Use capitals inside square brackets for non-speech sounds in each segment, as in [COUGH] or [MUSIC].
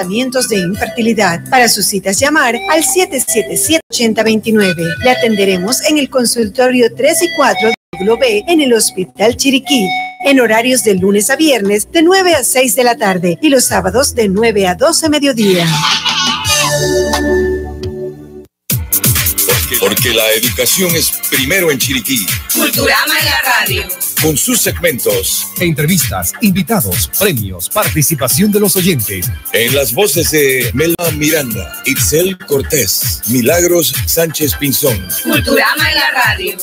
tratamientos de infertilidad. Para sus citas llamar al 777-8029. Le atenderemos en el consultorio 3 y 4 de B en el Hospital Chiriquí, en horarios de lunes a viernes de 9 a 6 de la tarde y los sábados de 9 a 12 mediodía. Porque la educación es primero en Chiriquí. Culturama en la radio. Con sus segmentos. Entrevistas, invitados, premios, participación de los oyentes. En las voces de Mela Miranda, Itzel Cortés, Milagros Sánchez Pinzón. Culturama en la radio.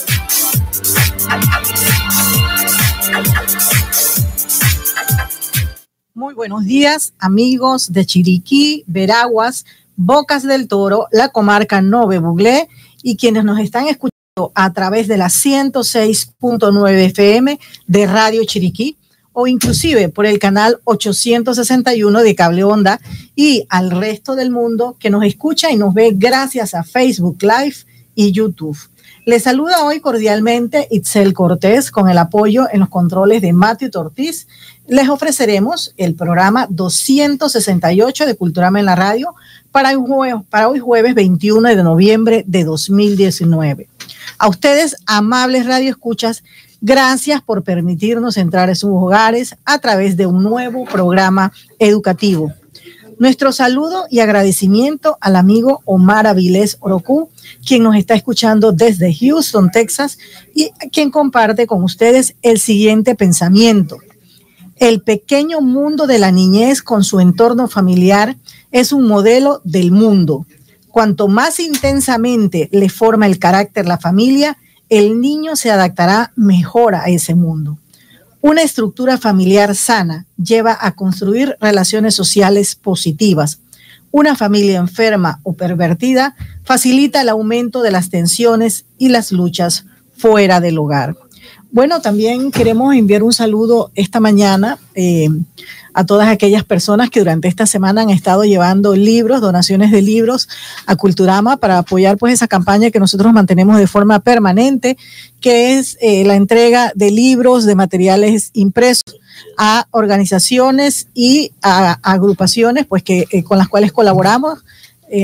Muy buenos días, amigos de Chiriquí, Veraguas, Bocas del Toro, la comarca Nove Buglé y quienes nos están escuchando a través de la 106.9 FM de Radio Chiriquí o inclusive por el canal 861 de Cable Onda y al resto del mundo que nos escucha y nos ve gracias a Facebook Live y YouTube. Les saluda hoy cordialmente Itzel Cortés con el apoyo en los controles de Matthew Ortiz. Les ofreceremos el programa 268 de Culturama en la Radio para, para hoy jueves 21 de noviembre de 2019. A ustedes, amables radioescuchas, gracias por permitirnos entrar en sus hogares a través de un nuevo programa educativo. Nuestro saludo y agradecimiento al amigo Omar Avilés Orocu, quien nos está escuchando desde Houston, Texas, y quien comparte con ustedes el siguiente pensamiento. El pequeño mundo de la niñez con su entorno familiar es un modelo del mundo. Cuanto más intensamente le forma el carácter la familia, el niño se adaptará mejor a ese mundo. Una estructura familiar sana lleva a construir relaciones sociales positivas. Una familia enferma o pervertida facilita el aumento de las tensiones y las luchas fuera del hogar. Bueno, también queremos enviar un saludo esta mañana eh, a todas aquellas personas que durante esta semana han estado llevando libros, donaciones de libros a Culturama para apoyar pues esa campaña que nosotros mantenemos de forma permanente, que es eh, la entrega de libros, de materiales impresos a organizaciones y a, agrupaciones pues que eh, con las cuales colaboramos.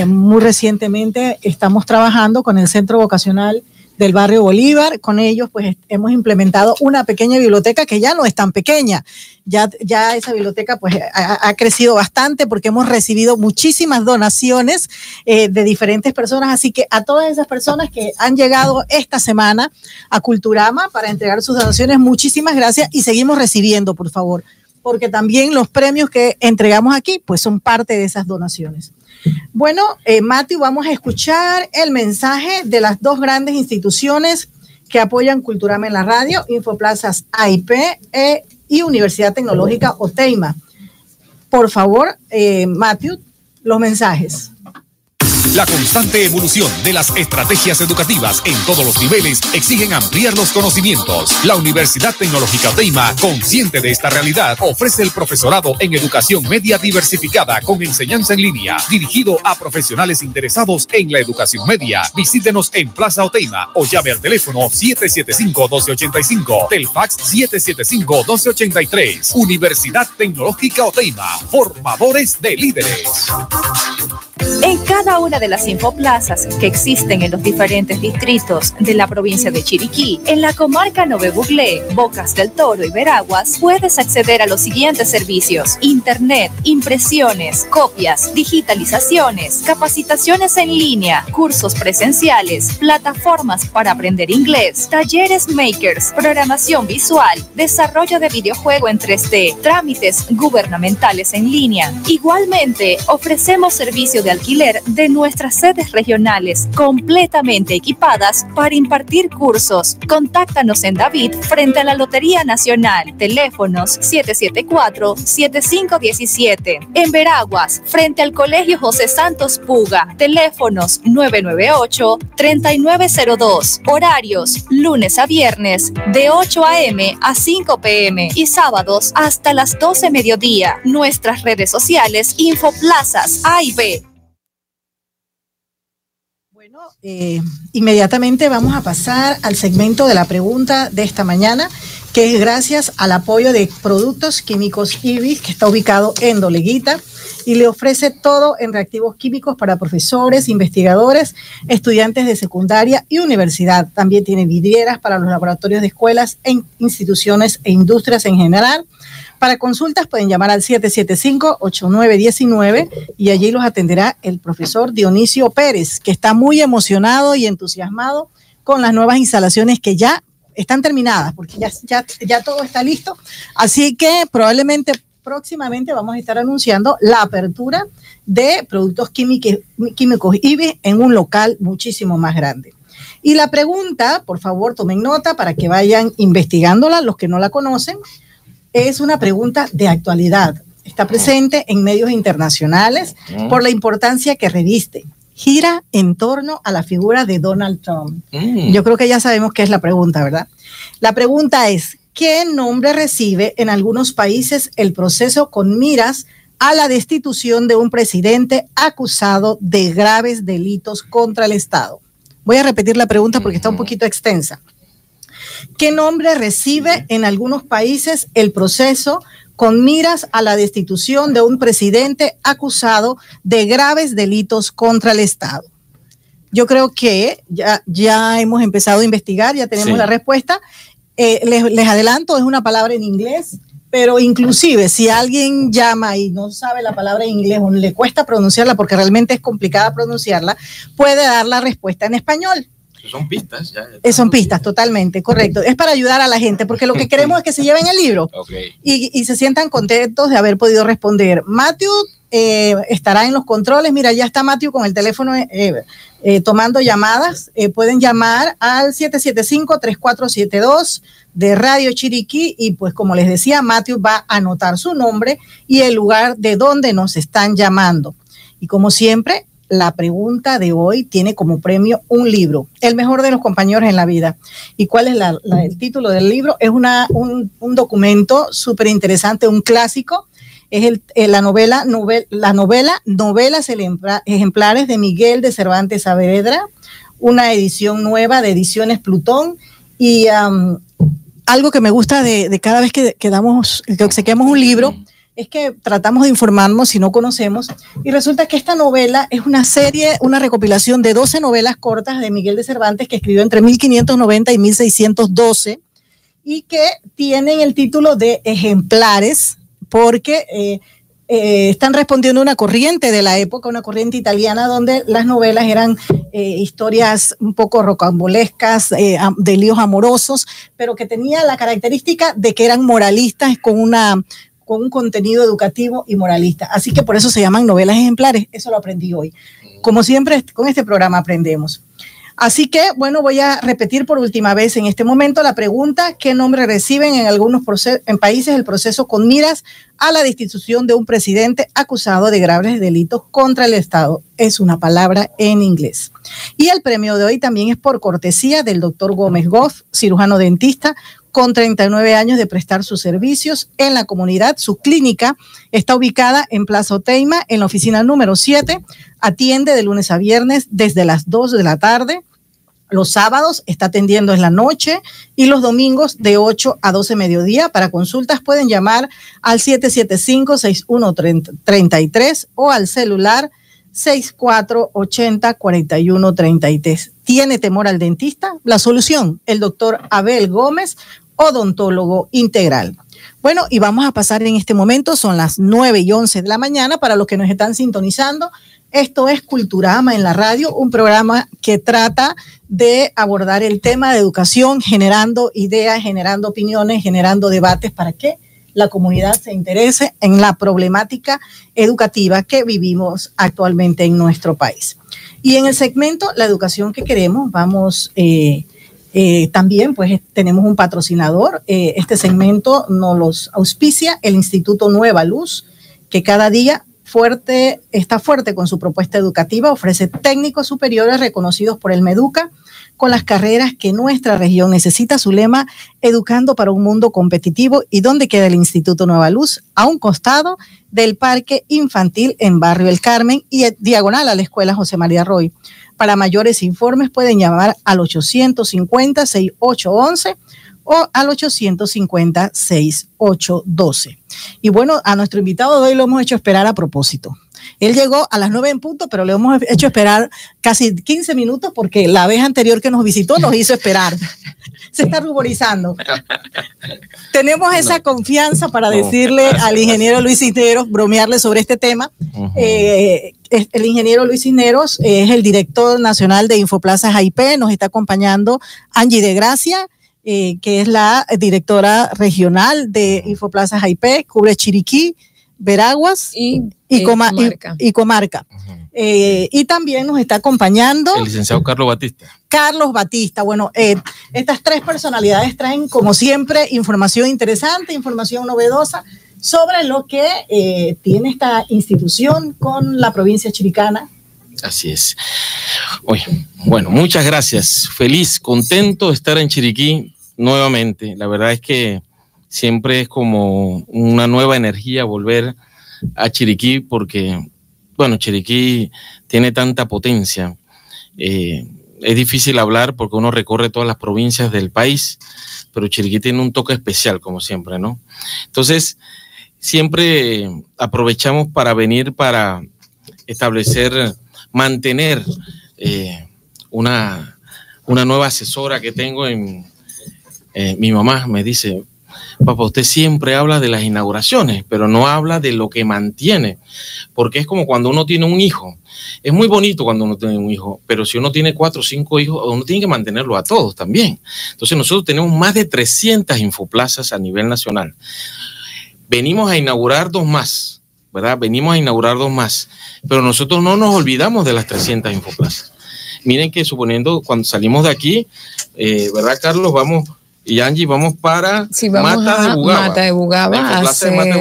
Muy recientemente estamos trabajando con el Centro Vocacional del barrio Bolívar. Con ellos, pues hemos implementado una pequeña biblioteca que ya no es tan pequeña. Ya, ya esa biblioteca pues ha, crecido bastante porque hemos recibido muchísimas donaciones eh, de diferentes personas. Así que a todas esas personas que han llegado esta semana a Culturama para entregar sus donaciones, muchísimas gracias y seguimos recibiendo, por favor, porque también los premios que entregamos aquí pues son parte de esas donaciones. Bueno, eh, Matthew, vamos a escuchar el mensaje de las dos grandes instituciones que apoyan Culturama en la radio, Infoplazas AIP eh, y Universidad Tecnológica OTEIMA. Por favor, eh, Matthew, los mensajes. La constante evolución de las estrategias educativas en todos los niveles exigen ampliar los conocimientos. La Universidad Tecnológica Teima, consciente de esta realidad, ofrece el profesorado en educación media diversificada con enseñanza en línea, dirigido a profesionales interesados en la educación media. Visítenos en Plaza Oteima o llame al teléfono 775-1285, Telfax 775-1283. Universidad Tecnológica Oteima, formadores de líderes. En cada una de las infoplazas que existen en los diferentes distritos de la provincia de Chiriquí, en la comarca Nove Buglé, Bocas del Toro y Veraguas, puedes acceder a los siguientes servicios: Internet, impresiones, copias, digitalizaciones, capacitaciones en línea, cursos presenciales, plataformas para aprender inglés, talleres makers, programación visual, desarrollo de videojuego en 3D, trámites gubernamentales en línea. Igualmente, ofrecemos servicio de de nuestras sedes regionales completamente equipadas para impartir cursos. Contáctanos en David frente a la Lotería Nacional. Teléfonos 774-7517. En Veraguas, frente al Colegio José Santos Puga. Teléfonos 998-3902. Horarios lunes a viernes de 8 a.m. a 5 p.m. y sábados hasta las 12 mediodía. Nuestras redes sociales Infoplazas A y B. Eh, inmediatamente vamos a pasar al segmento de la pregunta de esta mañana, que es gracias al apoyo de Productos Químicos IBIS, que está ubicado en Doleguita. y le ofrece todo en reactivos químicos para profesores, investigadores, estudiantes de secundaria y universidad. También tiene vidrieras para los laboratorios de escuelas, e instituciones e industrias en general. Para consultas pueden llamar al 775-8919 y allí los atenderá el profesor Dionisio Pérez, que está muy emocionado y entusiasmado con las nuevas instalaciones que ya están terminadas, porque ya, ya, ya todo está listo. Así que probablemente próximamente vamos a estar anunciando la apertura de productos químicos, químicos IBE en un local muchísimo más grande. Y la pregunta, por favor, tomen nota para que vayan investigándola, los que no la conocen es una pregunta de actualidad. Está presente en medios internacionales por la importancia que reviste. Gira en torno a la figura de Donald Trump. Mm. Yo creo que ya sabemos qué es la pregunta, ¿verdad? La pregunta es, ¿qué nombre recibe en algunos países el proceso con miras a la destitución de un presidente acusado de graves delitos contra el Estado? Voy a repetir la pregunta porque está un poquito extensa. ¿Qué nombre recibe en algunos países el proceso con miras a la destitución de un presidente acusado de graves delitos contra el Estado? Yo creo que ya, ya hemos empezado a investigar, ya tenemos la respuesta. Eh, les, les adelanto, es una palabra en inglés, pero inclusive si alguien llama y no sabe la palabra en inglés o le cuesta pronunciarla porque realmente es complicada pronunciarla, puede dar la respuesta en español. Son pistas, ya. Eh, son pistas, totalmente, correcto. Es para ayudar a la gente, porque lo que [LAUGHS] queremos es que se lleven el libro y, y, se sientan contentos de haber podido responder. Matthew eh, estará en los controles. Mira, ya está Matthew con el teléfono eh, tomando llamadas. pueden llamar al 775-3472 de Radio Chiriquí y pues como les decía, Matthew va a anotar su nombre y el lugar de donde nos están llamando. Y como siempre, la pregunta de hoy tiene como premio un libro, el mejor de los compañeros en la vida. ¿Y cuál es el título del libro? Es un, documento súper interesante, un clásico. Es eh, la novela, la novela Novelas Ejemplares de Miguel de Cervantes Saavedra, una edición nueva de Ediciones Plutón. Y algo que me gusta de, cada vez que, que damos, que obsequiamos un libro, es que tratamos de informarnos si no conocemos. Y resulta que esta novela es una serie, una recopilación de 12 novelas cortas de Miguel de Cervantes que escribió entre 1590 y 1612 y que tienen el título de ejemplares porque eh, eh, están respondiendo a una corriente de la época, una corriente italiana donde las novelas eran eh, historias un poco rocambolescas, de líos amorosos, pero que tenía la característica de que eran moralistas con una con un contenido educativo y moralista. Así que por eso se llaman novelas ejemplares. Eso lo aprendí hoy. Como siempre, con este programa aprendemos. Así que, bueno, voy a repetir por última vez en este momento la pregunta, ¿qué nombre reciben en algunos países el proceso con miras a la destitución de un presidente acusado de graves delitos contra el Estado? Es una palabra en inglés. Y el premio de hoy también es por cortesía del doctor Gómez Goff, cirujano dentista, con 39 años de prestar sus servicios en la comunidad. Su clínica está ubicada en Plaza Oteima, en la oficina número 7. Atiende de lunes a viernes desde las 2 de la tarde. Los sábados está atendiendo en la noche y los domingos de 8 a 12 mediodía. Para consultas pueden llamar al 775-6133 o al celular 6480-4133. ¿Tiene temor al dentista? La solución, el doctor Abel Gómez, odontólogo integral. Bueno, y vamos a pasar en este momento, son las 9 y 11 de la mañana para los que nos están sintonizando. Esto es Culturama en la radio, un programa que trata de abordar el tema de educación, generando ideas, generando opiniones, generando debates para que la comunidad se interese en la problemática educativa que vivimos actualmente en nuestro país. Y en el segmento La educación que queremos, vamos eh, eh, también pues tenemos un patrocinador. Eh, este segmento nos los auspicia el Instituto Nueva Luz, que cada día fuerte, está fuerte con su propuesta educativa, ofrece técnicos superiores reconocidos por el Meduca con las carreras que nuestra región necesita. Su lema, Educando para un Mundo Competitivo. ¿Y dónde queda el Instituto Nueva Luz? A un costado del Parque Infantil en Barrio El Carmen y diagonal a la Escuela José María Roy. Para mayores informes pueden llamar al 850-6811 o al 850-6812. Y bueno, a nuestro invitado de hoy lo hemos hecho esperar a propósito. Él llegó a las 9 en punto, pero le hemos hecho esperar casi 15 minutos porque la vez anterior que nos visitó nos hizo esperar. Se está ruborizando. Tenemos esa confianza para decirle al ingeniero Luis Cisneros, bromearle sobre este tema. Eh, el ingeniero Luis Cisneros es el director nacional de Infoplazas IP, nos está acompañando Angie de Gracia. Eh, que es la directora regional de Infoplazas IP, cubre Chiriquí, Veraguas y, y, comarca. Eh, y también nos está acompañando el licenciado Carlos Batista. Carlos Batista. Bueno, eh, estas tres personalidades traen, como siempre, información interesante, información novedosa sobre lo que eh, tiene esta institución con la provincia chiricana. Así es. Oye, bueno, muchas gracias. Feliz, contento de estar en Chiriquí nuevamente. La verdad es que siempre es como una nueva energía volver a Chiriquí porque, bueno, Chiriquí tiene tanta potencia. Eh, es difícil hablar porque uno recorre todas las provincias del país, pero Chiriquí tiene un toque especial, como siempre, ¿no? Entonces, siempre aprovechamos para venir para establecer, mantener eh, una, una nueva asesora que tengo en, eh, mi mamá me dice, Papá, usted siempre habla de las inauguraciones, pero no habla de lo que mantiene, porque es como cuando uno tiene un hijo. Es muy bonito cuando uno tiene un hijo, pero si uno tiene cuatro o cinco hijos, uno tiene que mantenerlo a todos también. Entonces nosotros tenemos más de 300 infoplazas a nivel nacional. Venimos a inaugurar dos más, ¿verdad? Venimos a inaugurar dos más, pero nosotros no nos olvidamos de las 300 infoplazas. Miren que suponiendo cuando salimos de aquí, eh, ¿verdad, Carlos? Vamos y Angie, vamos para Mata, de Bugaba. Mata de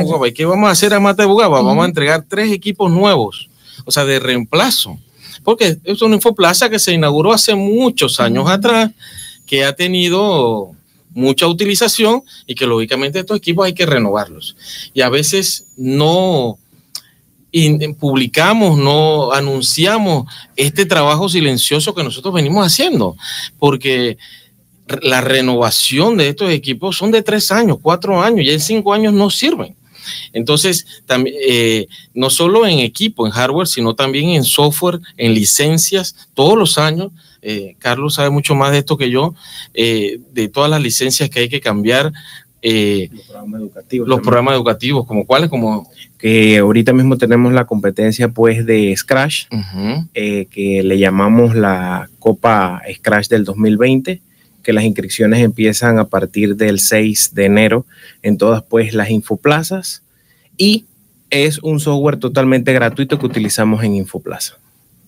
Bugaba. ¿Y qué vamos a hacer a Mata de Bugaba? Vamos a entregar tres equipos nuevos, o sea, de reemplazo. Porque es una infoplaza que se inauguró hace muchos años atrás, que ha tenido mucha utilización y que lógicamente estos equipos hay que renovarlos. Y a veces no publicamos, no anunciamos este trabajo silencioso que nosotros venimos haciendo, porque la renovación de estos equipos son de tres años, cuatro años, y en cinco años no sirven. Entonces, también, eh, no solo en equipo, en hardware, sino también en software, en licencias, todos los años. Eh, Carlos sabe mucho más de esto que yo, eh, de todas las licencias que hay que cambiar. los programas educativos. Los programas educativos, como cuáles, como que ahorita mismo tenemos la competencia pues de Scratch, que le llamamos la Copa Scratch del 2020 que las inscripciones empiezan a partir del 6 de enero en todas pues las infoplazas y es un software totalmente gratuito que utilizamos en Infoplaza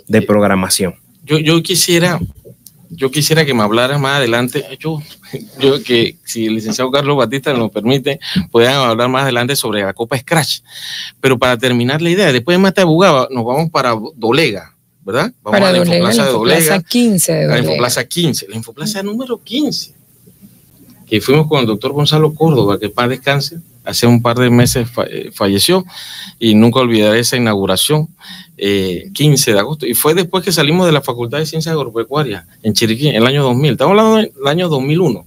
de programación. Yo, yo quisiera yo quisiera que me hablaras más adelante, yo, yo que si el licenciado Carlos Batista nos permite, puedan hablar más adelante sobre la Copa Scratch. Pero para terminar la idea, después de Mata Bugaba, nos vamos para Dolega. ¿verdad? Vamos a la Infoplaza de Dolega. 15 de La Infoplaza 15, la Infoplaza número 15. Que fuimos con el doctor Gonzalo Córdoba, que paz descanse. Hace un par de meses eh, falleció y nunca olvidaré esa inauguración, 15 eh, de agosto. Y fue después que salimos de la Facultad de Ciencias Agropecuarias en Chiriquí, en el año 2000. Estamos hablando del año 2001.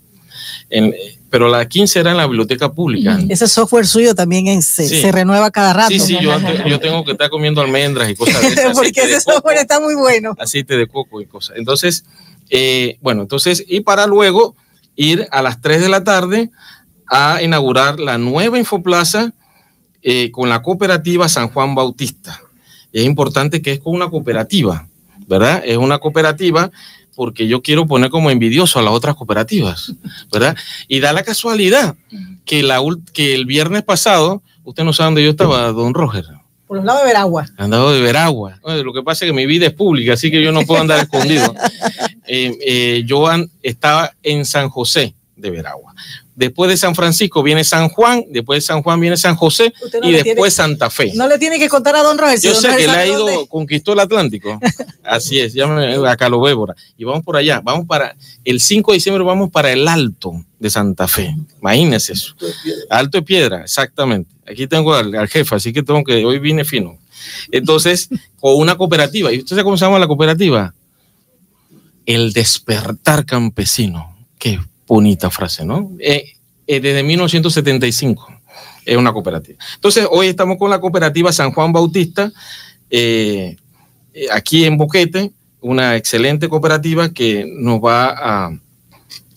En, pero la 15 era en la biblioteca pública. [LAUGHS] Ese software suyo también se, renueva cada rato. Sí, sí, [LAUGHS] yo, tengo que estar comiendo almendras y cosas de esas. Porque ese software está muy bueno. Aceite de coco y cosas. Entonces, eh, bueno, entonces, y para luego ir a las 3 de la tarde a inaugurar la nueva Infoplaza eh, con la cooperativa San Juan Bautista. es importante que es con una cooperativa, ¿verdad? Es una cooperativa porque yo quiero poner como envidioso a las otras cooperativas, ¿verdad? Y da la casualidad que, la, que el viernes pasado, usted no sabe dónde yo estaba, don Roger. Por los lados de Veragua. Andado de Veragua. Lo que pasa es que mi vida es pública, así que yo no puedo andar escondido. [LAUGHS] Eh, eh, yo estaba en San José de Veragua después de San Francisco viene San Juan, después de San Juan viene San José y después Santa Fe. No le tiene que contar a don Roger. Yo sé que él ha ido, conquistó el Atlántico. [LAUGHS] Así es, llámame a Calobébora. Y vamos por allá, vamos para, el 5 de diciembre vamos para el Alto de Santa Fe. Imagínese eso. Alto de Piedra, exactamente. Aquí tengo al, jefe, así que tengo que, hoy vine fino. Entonces, [LAUGHS] con una cooperativa. ¿Y usted sabe cómo se llama la cooperativa? El despertar campesino. Qué bonita frase, ¿no? Eh, eh, desde 1975 es una cooperativa. Entonces, hoy estamos con la cooperativa San Juan Bautista, aquí en Boquete, una excelente cooperativa que nos va a,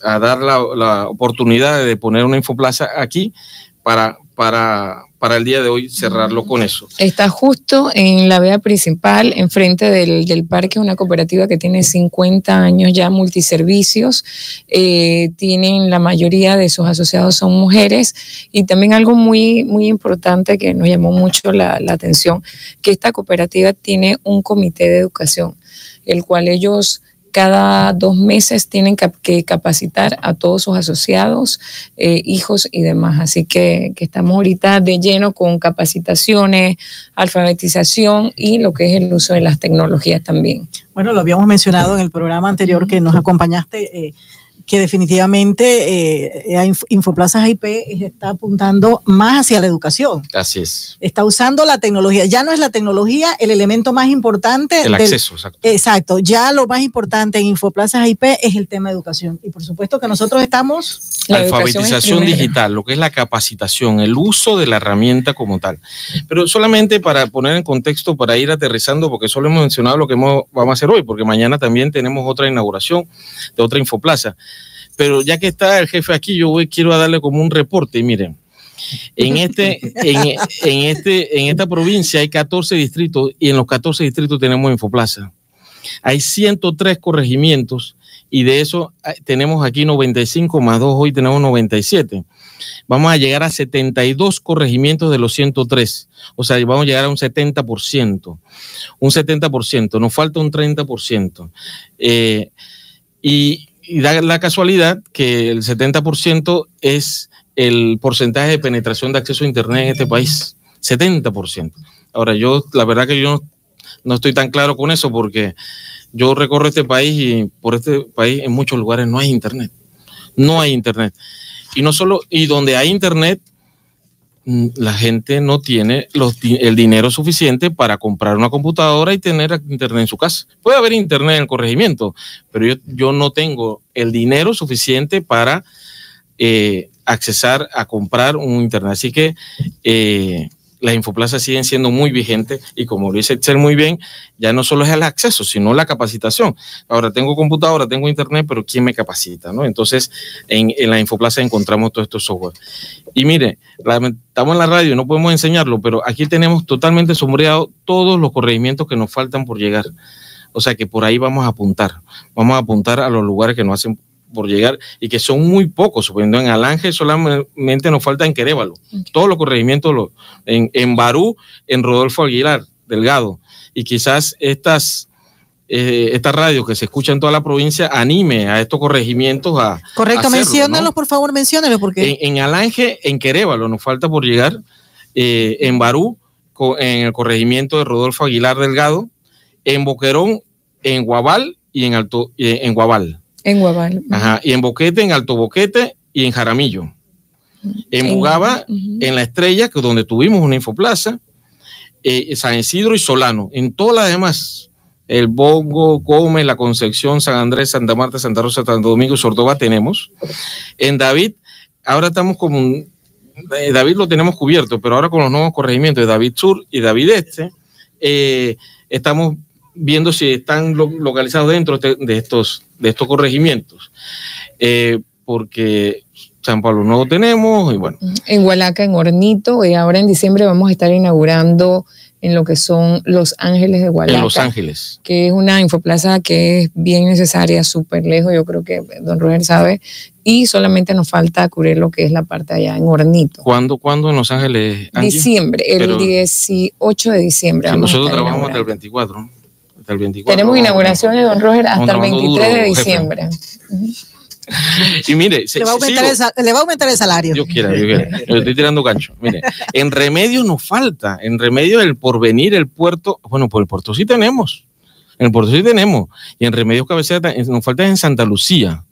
a dar la, la, oportunidad de poner una infoplaza aquí para, para, para el día de hoy cerrarlo con eso. Está justo en la vía principal, enfrente del, del parque, una cooperativa que tiene 50 años ya multiservicios. Eh, tienen la mayoría de sus asociados son mujeres y también algo muy, muy importante que nos llamó mucho la, la atención, que esta cooperativa tiene un comité de educación, el cual ellos cada dos meses tienen que capacitar a todos sus asociados, eh, hijos y demás. Así que, estamos ahorita de lleno con capacitaciones, alfabetización y lo que es el uso de las tecnologías también. Bueno, lo habíamos mencionado en el programa anterior que nos acompañaste. Eh, que definitivamente eh, Infoplazas IP está apuntando más hacia la educación. Así es. Está usando la tecnología. Ya no es la tecnología el elemento más importante. El acceso, exacto. Exacto. Ya lo más importante en Infoplazas IP es el tema de educación. Y por supuesto que nosotros estamos... La alfabetización digital, lo que es la capacitación, el uso de la herramienta como tal. Pero solamente para poner en contexto, para ir aterrizando, porque solo hemos mencionado lo que vamos a hacer hoy, porque mañana también tenemos otra inauguración de otra Infoplaza pero ya que está el jefe aquí, yo voy, quiero darle como un reporte. Miren, en, este, [LAUGHS] en, este, en esta provincia hay 14 distritos y en los 14 distritos tenemos Infoplaza. Hay 103 corregimientos y de eso ah, tenemos aquí 95 más 2, hoy tenemos 97. Vamos a llegar a 72 corregimientos de los 103. O sea, vamos a llegar a un 70%. Un 70%. Nos falta un 30%. Eh, y y da la casualidad que el 70% es el porcentaje de penetración de acceso a Internet en este país. 70%. Ahora, yo, la verdad que yo no, estoy tan claro con eso porque yo recorro este país y por este país en muchos lugares no hay Internet. No hay Internet. Y no solo, y donde hay Internet, la gente no tiene el dinero suficiente para comprar una computadora y tener internet en su casa. Puede haber internet en el corregimiento, pero yo, no tengo el dinero suficiente para eh, accesar a comprar un internet. Así que eh, las infoplazas siguen siendo muy vigentes y como dice Excel muy bien, ya no solo es el acceso, sino la capacitación. Ahora tengo computadora, tengo internet, pero ¿quién me capacita? ¿no? Entonces, en, en la infoplaza encontramos todos estos software. Y mire, estamos en la radio, no podemos enseñarlo, pero aquí tenemos totalmente sombreado todos los corregimientos que nos faltan por llegar. O sea que por ahí vamos a apuntar. Vamos a apuntar a los lugares que nos hacen por llegar y que son muy pocos. Suponiendo en Alange solamente nos falta en Querévalo. Todos los corregimientos en, en Barú, en Rodolfo Aguilar, Delgado. Y quizás estas, eh, esta radio que se escucha en toda la provincia anime a estos corregimientos a. Correcto, menciónalos, por favor, menciónalos. Porque... En, en, Alange, en Querévalo, nos falta por llegar. Eh, en Barú, en el corregimiento de Rodolfo Aguilar Delgado. En Boquerón, en Guabal y en Alto, eh, en Guabal. En Guabal. Ajá. Y en Boquete, en Alto Boquete y en Jaramillo. En Bugaba, en La Estrella, que es donde tuvimos una infoplaza, eh, San Isidro y Solano. En todas las demás, el Bongo, Gómez, La Concepción, San Andrés, Santa Marta, Santa Rosa, Santo Domingo y Sordoba tenemos. En David, ahora estamos como eh, David lo tenemos cubierto, pero ahora con los nuevos corregimientos de David Sur y David Este, eh, estamos viendo si están localizados dentro de estos, de estos corregimientos. porque San Pablo no lo tenemos y bueno. En Hualaca, en Hornito, y ahora en diciembre vamos a estar inaugurando en lo que son Los Ángeles de Hualaca. En Los Ángeles. Que es una infoplaza que es bien necesaria, súper lejos, yo creo que don Roger sabe, y solamente nos falta cubrir lo que es la parte allá en Hornito. ¿Cuándo, ¿cuándo en Los Ángeles? Diciembre, el 18 de diciembre. nosotros trabajamos hasta el 24. Hasta el 24 Tenemos inauguración de don Roger hasta el 23 de diciembre. Y mire, le va, a aumentar el, salario. Yo quiero, yo quiero. estoy tirando gancho. Mire, en Remedios nos falta. En Remedios el porvenir, el puerto. Bueno, por el puerto sí tenemos. En el puerto sí tenemos. Y en Remedios Cabecera nos falta en Santa Lucía.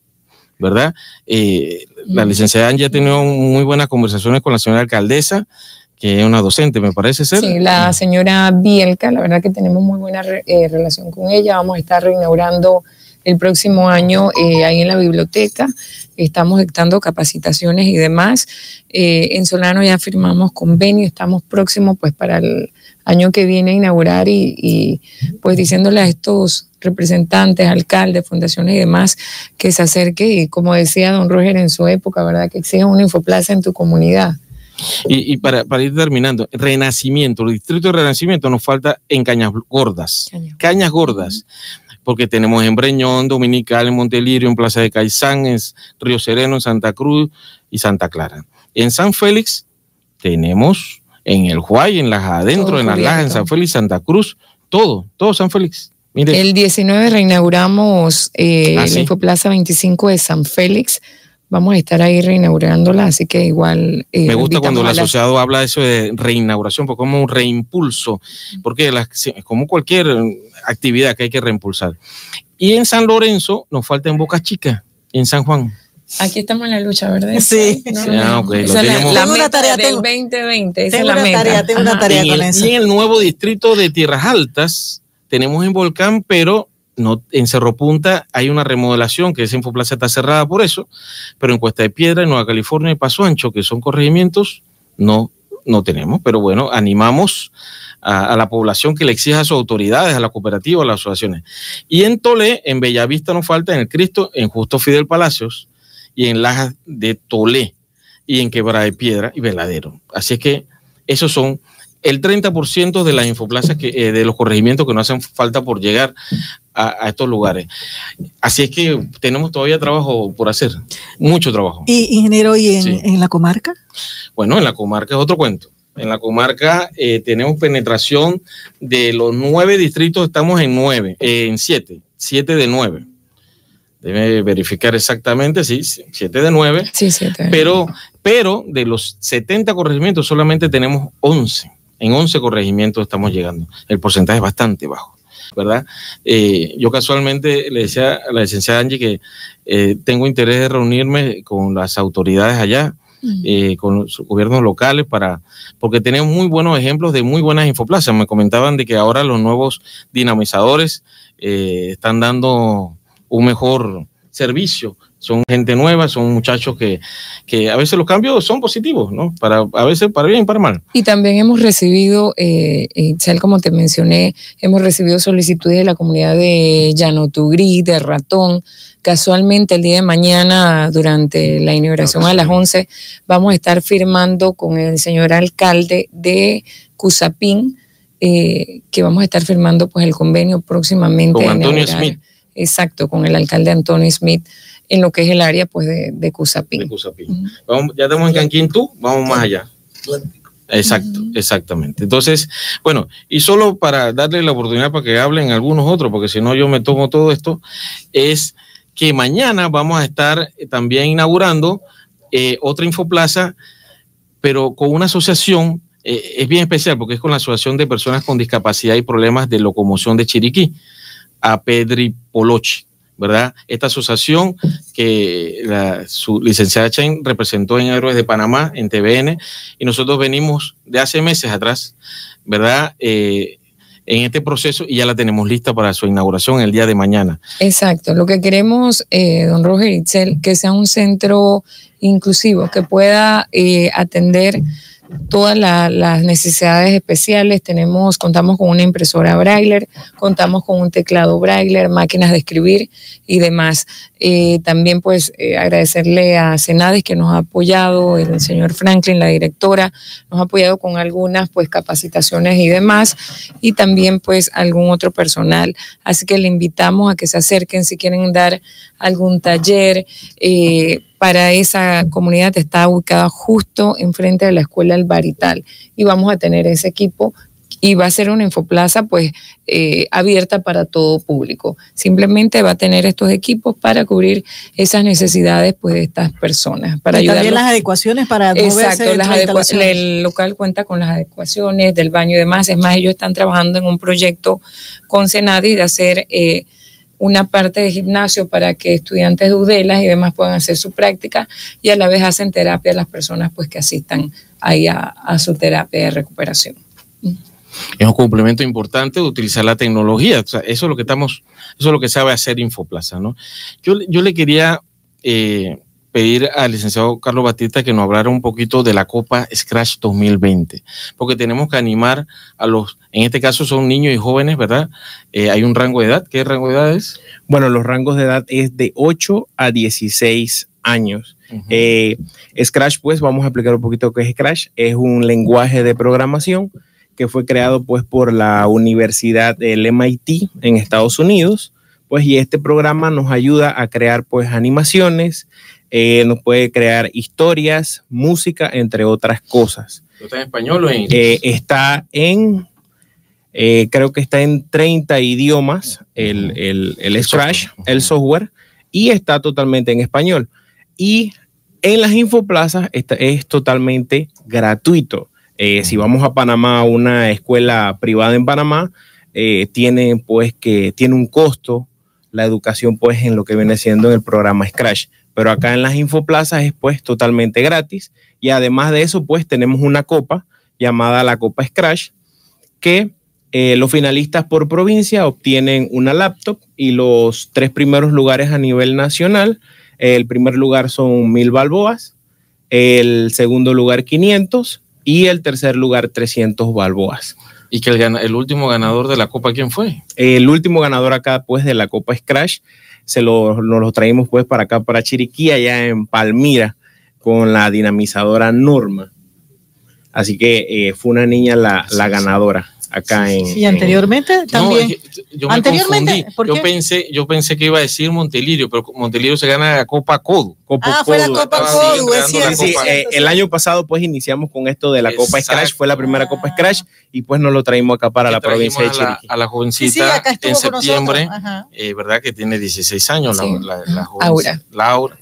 ¿Verdad? Eh, la licenciada Angie ha tenido muy buenas conversaciones con la señora alcaldesa que es una docente, me parece ser. Sí, la señora Bielka, la verdad que tenemos muy buena eh, relación con ella. Vamos a estar reinaugurando el próximo año eh, ahí en la biblioteca. Estamos dictando capacitaciones y demás. Eh, en Solano ya firmamos convenio, estamos próximos pues para el año que viene a inaugurar y, y pues diciéndole a estos representantes, alcaldes, fundaciones y demás que se acerque y como decía don Roger en su época, ¿verdad? Que exija una infoplaza en tu comunidad. Y, y para, para, ir terminando, Renacimiento, el distrito de Renacimiento nos falta en Cañas Gordas. Cañas, Cañas Gordas. Porque tenemos en Breñón, Dominical, en Montelirio, en Plaza de Caizán, en Río Sereno, en Santa Cruz y Santa Clara. En San Félix tenemos en el Huay, en las adentro, todo en las lajas, en San Félix, Santa Cruz, todo, todo San Félix. Mire. El 19 reinauguramos eh, ¿Ah, sí? la Infoplaza 25 de San Félix vamos a estar ahí reinaugurándola, así que igual. Eh, Me gusta cuando el asociado la... habla de eso de reinauguración, porque como un reimpulso, porque la, como cualquier actividad que hay que reimpulsar. Y en San Lorenzo nos falta en Boca Chica, en San Juan. Aquí estamos en la lucha, ¿verdad? Sí. No, sí. Ah, okay. Esa Lo la, meta tarea, del tengo- 2020, esa Tengo es la una meta. tarea, tengo una tarea y, con en, eso. y en el nuevo distrito de Tierras Altas tenemos en Volcán, pero no, en Cerro Punta hay una remodelación, que esa Infoplaza está cerrada por eso, pero en Cuesta de Piedra, en Nueva California y Paso Ancho, que son corregimientos, no, no tenemos. Pero bueno, animamos a, la población que le exija a sus autoridades, a la cooperativa, a las asociaciones. Y en Tolé, en Bellavista nos falta, en el Cristo, en Justo Fidel Palacios y en Lajas de Tolé y en Quebrada de Piedra y Veladero. Así es que esos son el 30% de las infoplazas que, eh, de los corregimientos que nos hacen falta por llegar a, a estos lugares. Así es que tenemos todavía trabajo por hacer, mucho trabajo. Y ingeniero, ¿y en, Sí. en la comarca? Bueno, en la comarca es otro cuento. En la comarca eh, tenemos penetración de los nueve distritos, estamos en nueve, eh, en siete, siete de nueve. Debe verificar exactamente, sí, siete de nueve. Sí, bien. Pero, pero de los 70 corregimientos solamente tenemos 11. En 11 corregimientos estamos llegando. El porcentaje es bastante bajo, ¿verdad? Eh, yo casualmente le decía a la licenciada Angie que eh, tengo interés de reunirme con las autoridades allá, eh, con los gobiernos locales, para, porque tenemos muy buenos ejemplos de muy buenas infoplazas. Me comentaban de que ahora los nuevos dinamizadores eh, están dando un mejor servicio. Son gente nueva, son muchachos que, que a veces los cambios son positivos, ¿no? Para, a veces para bien y para mal. Y también hemos recibido, eh, Itzel, como te mencioné, hemos recibido solicitudes de la comunidad de Llanotugrí, de Ratón. Casualmente el día de mañana, durante la inauguración a las 11, vamos a estar firmando con el señor alcalde de Cusapín, eh, que vamos a estar firmando pues el convenio próximamente. Con Antonio. Smith. Exacto, con el alcalde Antonio Smith en lo que es el área pues de, de Cusapín. de Cusapín. Vamos, ya estamos en Canquintú, vamos más allá. Exacto, exactamente. Entonces, bueno, y solo para darle la oportunidad para que hablen algunos otros, porque si no yo me tomo todo esto, es que mañana vamos a estar eh, también inaugurando eh, otra infoplaza, pero con una asociación, eh, es bien especial porque es con la Asociación de Personas con Discapacidad y Problemas de Locomoción de Chiriquí, a Pedri Polochi. ¿Verdad? Esta asociación que la, su licenciada Chen representó en Héroes de Panamá, en TVN, y nosotros venimos de hace meses atrás, ¿verdad? Eh, en este proceso y ya la tenemos lista para su inauguración el día de mañana. Exacto, lo que queremos, eh, don Roger Itzel, que sea un centro inclusivo, que pueda eh, atender todas la, las necesidades especiales. Tenemos, contamos con una impresora Brailler, contamos con un teclado Brailler, máquinas de escribir y demás. Eh, también pues eh, agradecerle a Senades que nos ha apoyado, el señor Franklin, la directora, nos ha apoyado con algunas pues capacitaciones y demás, y también pues algún otro personal. Así que le invitamos a que se acerquen si quieren dar algún taller. Eh, para esa comunidad está ubicada justo enfrente de la escuela El Barital y vamos a tener ese equipo y va a ser una infoplaza pues eh, abierta para todo público. Simplemente va a tener estos equipos para cubrir esas necesidades pues de estas personas, para y también las adecuaciones para Exacto, las adecua- el local cuenta con las adecuaciones del baño y demás. Es más, ellos están trabajando en un proyecto con Senadi de hacer eh, una parte de gimnasio para que estudiantes de UDELAS y demás puedan hacer su práctica y a la vez hacen terapia a las personas pues que asistan ahí a, su terapia de recuperación. es un complemento importante de utilizar la tecnología. eso es lo que estamos, eso es lo que sabe hacer Infoplaza, ¿no? Yo, yo le quería eh, pedir al licenciado Carlos Batista que nos hablara un poquito de la Copa Scratch 2020, porque tenemos que animar a los, en este caso son niños y jóvenes, ¿verdad? Eh, hay un rango de edad, ¿qué rango de edad es? Bueno, los rangos de edad es de 8 a 16 años. Eh, Scratch, pues vamos a explicar un poquito qué es Scratch. Es un lenguaje de programación que fue creado pues por la Universidad del MIT en Estados Unidos. Pues y este programa nos ayuda a crear pues animaciones, eh, nos puede crear historias, música, entre otras cosas. ¿Está en español o en inglés? Eh, está en, eh, creo que está en 30 idiomas el, el, el Scratch, el software, y está totalmente en español. Y en las infoplazas está, es totalmente gratuito. si vamos a Panamá, una escuela privada en Panamá, tiene pues que tiene un costo la educación pues en lo que viene siendo el programa Scratch pero acá en las infoplazas es pues totalmente gratis y además de eso pues tenemos una copa llamada la Copa Scratch que eh, los finalistas por provincia obtienen una laptop y los tres primeros lugares a nivel nacional, el primer lugar son mil balboas, el segundo lugar 500 y el tercer lugar 300 balboas. ¿Y que el, el último ganador de la Copa quién fue? El último ganador acá pues de la Copa Scratch se lo, nos lo traímos pues para acá, para Chiriquí, allá en Palmira, con la dinamizadora Norma. Así que eh, fue una niña la, la ganadora acá en. Y anteriormente también. yo anteriormente, yo pensé, yo pensé que iba a decir Montelirio, pero Montelirio se gana la Copa Codo. ah, fue la Copa Codo, es cierto. Sí, eh, el año pasado pues iniciamos con esto de la Copa Scratch, fue la primera Copa Scratch y pues nos lo traímos acá para la provincia de Chiriquí. A la, jovencita en septiembre, eh, ¿verdad? Que tiene 16 años la, la, Laura. Laura.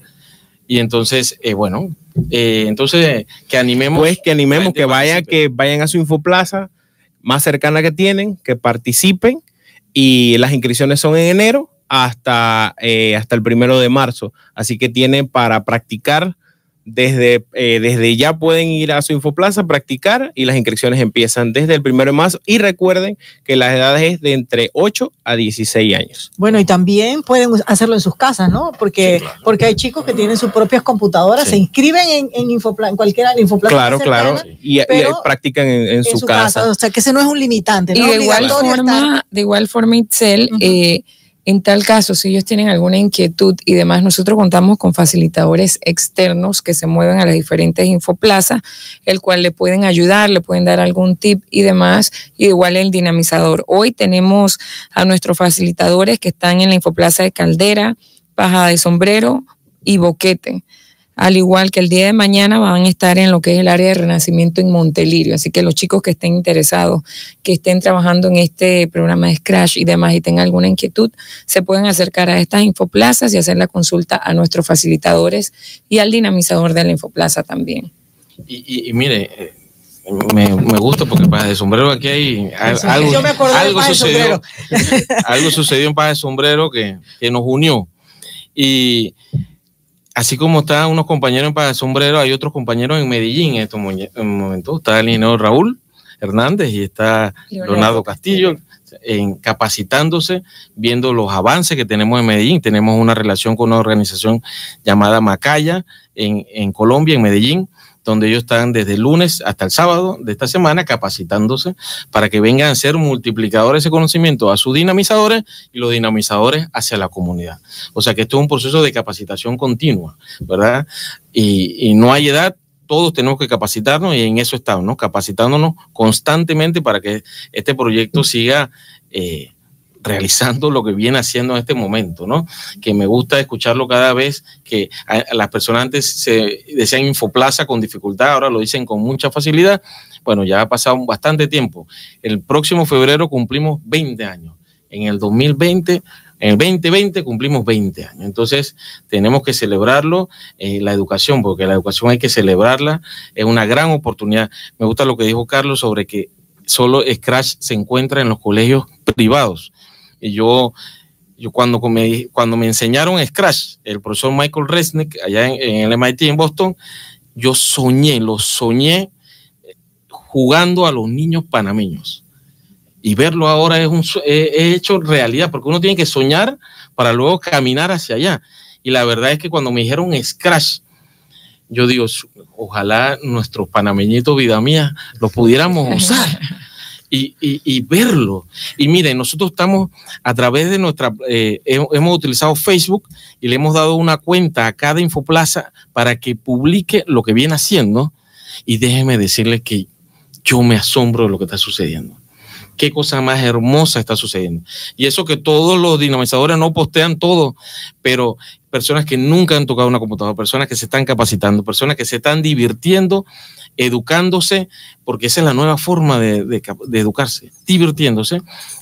Y entonces, eh, bueno, entonces que animemos. Pues que animemos, que vayan, que vayan a su infoplaza más cercana que tienen, que participen y las inscripciones son en enero hasta, eh, hasta el primero de marzo. Así que tienen para practicar desde, eh, desde ya pueden ir a su Infoplaza, practicar y las inscripciones empiezan desde el primero de marzo. Y recuerden que las edades es de entre 8 a 16 años. Bueno, y también pueden hacerlo en sus casas, ¿no? Porque, porque hay chicos que tienen sus propias computadoras, se inscriben en, en, Infopla, en cualquiera Infoplaza. Claro, claro. Y, practican en, su, casa. O sea, que ese no es un limitante. ¿no? Y de igual, forma, de igual forma, Itzel, en tal caso, si ellos tienen alguna inquietud y demás, nosotros contamos con facilitadores externos que se mueven a las diferentes infoplazas, el cual le pueden ayudar, le pueden dar algún tip y demás, y igual el dinamizador. Hoy tenemos a nuestros facilitadores que están en la infoplaza de Caldera, Paja de Sombrero y Boquete al igual que el día de mañana van a estar en lo que es el área de renacimiento en Montelirio. Así que los chicos que estén interesados, que estén trabajando en este programa de Scratch y demás y tengan alguna inquietud, se pueden acercar a estas infoplazas y hacer la consulta a nuestros facilitadores y al dinamizador de la infoplaza también. Y, mire, me, gusta porque para de sombrero aquí hay algo, algo sucedió, [LAUGHS] algo sucedió en Paz de Sombrero que, que nos unió. Y así como están unos compañeros en Sombrero, hay otros compañeros en Medellín en estos momentos. Está el ingeniero Raúl Hernández y está Leonardo Castillo en capacitándose, viendo los avances que tenemos en Medellín. Tenemos una relación con una organización llamada Macaya en, en Colombia, en Medellín, donde ellos están desde el lunes hasta el sábado de esta semana capacitándose para que vengan a ser multiplicadores de conocimiento a sus dinamizadores y los dinamizadores hacia la comunidad. O sea que esto es un proceso de capacitación continua, ¿verdad? Y, no hay edad, todos tenemos que capacitarnos y en eso estamos, ¿no? Capacitándonos constantemente para que este proyecto siga eh, realizando lo que viene haciendo en este momento, ¿no? Que me gusta escucharlo cada vez que las personas antes se decían infoplaza con dificultad, ahora lo dicen con mucha facilidad. Bueno, ya ha pasado bastante tiempo. El próximo febrero cumplimos 20 años. En el 2020 en el 2020 cumplimos 20 años. Entonces, tenemos que celebrarlo, eh, la educación, porque la educación hay que celebrarla, es una gran oportunidad. Me gusta lo que dijo Carlos sobre que solo Scratch se encuentra en los colegios privados. Y yo, yo cuando, me, cuando me enseñaron Scratch, el profesor Michael Resnick, allá en, el MIT en Boston, yo soñé, lo soñé jugando a los niños panameños. y verlo ahora es un he hecho realidad, porque uno tiene que soñar para luego caminar hacia allá. Y la verdad es que cuando me dijeron Scratch, yo digo, ojalá nuestros panameñitos, vida mía, lo pudiéramos [LAUGHS] usar. Y, verlo. Y miren, nosotros estamos a través de nuestra, eh, hemos utilizado Facebook y le hemos dado una cuenta a cada Infoplaza para que publique lo que viene haciendo. Y déjeme decirle que yo me asombro de lo que está sucediendo qué cosa más hermosa está sucediendo. Y eso que todos los dinamizadores no postean todo, pero personas que nunca han tocado una computadora, personas que se están capacitando, personas que se están divirtiendo, educándose, porque esa es la nueva forma de, educarse, divirtiéndose,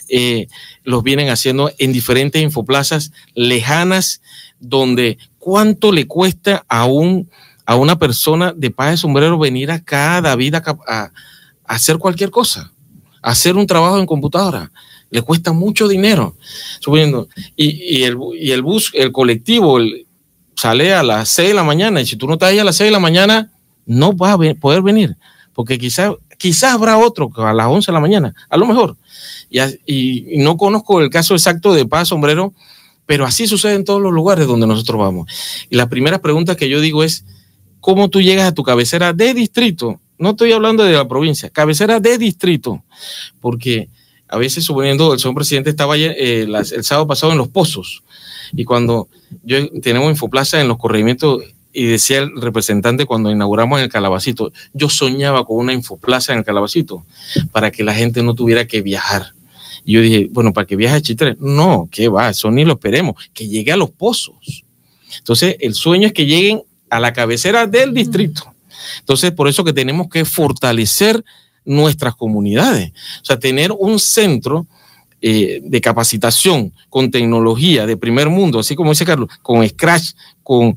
eh, los vienen haciendo en diferentes infoplazas lejanas, donde cuánto le cuesta a, un, a una persona de paz de sombrero venir acá, David, a, a hacer cualquier cosa hacer un trabajo en computadora. Le cuesta mucho dinero. Subiendo. Y, el, el, bus, el colectivo, sale a las 6 de la mañana. Y si tú no estás ahí a las 6 de la mañana, no vas a poder venir. Porque quizás quizás habrá otro a las 11 de la mañana, a lo mejor. Y, y, no conozco el caso exacto de Paz Sombrero, pero así sucede en todos los lugares donde nosotros vamos. Y la primera pregunta que yo digo es, ¿cómo tú llegas a tu cabecera de distrito no estoy hablando de la provincia, cabecera de distrito, porque a veces suponiendo el señor presidente estaba eh, el sábado pasado en Los Pozos y cuando yo tenemos Infoplaza en los corregimientos y decía el representante cuando inauguramos el Calabacito, yo soñaba con una Infoplaza en el Calabacito para que la gente no tuviera que viajar. Y yo dije, bueno, para que viaje a Chitre, no, que va, eso ni lo esperemos, que llegue a Los Pozos. Entonces, el sueño es que lleguen a la cabecera del distrito entonces, por eso que tenemos que fortalecer nuestras comunidades, o sea, tener un centro eh, de capacitación con tecnología de primer mundo, así como dice Carlos, con Scratch, con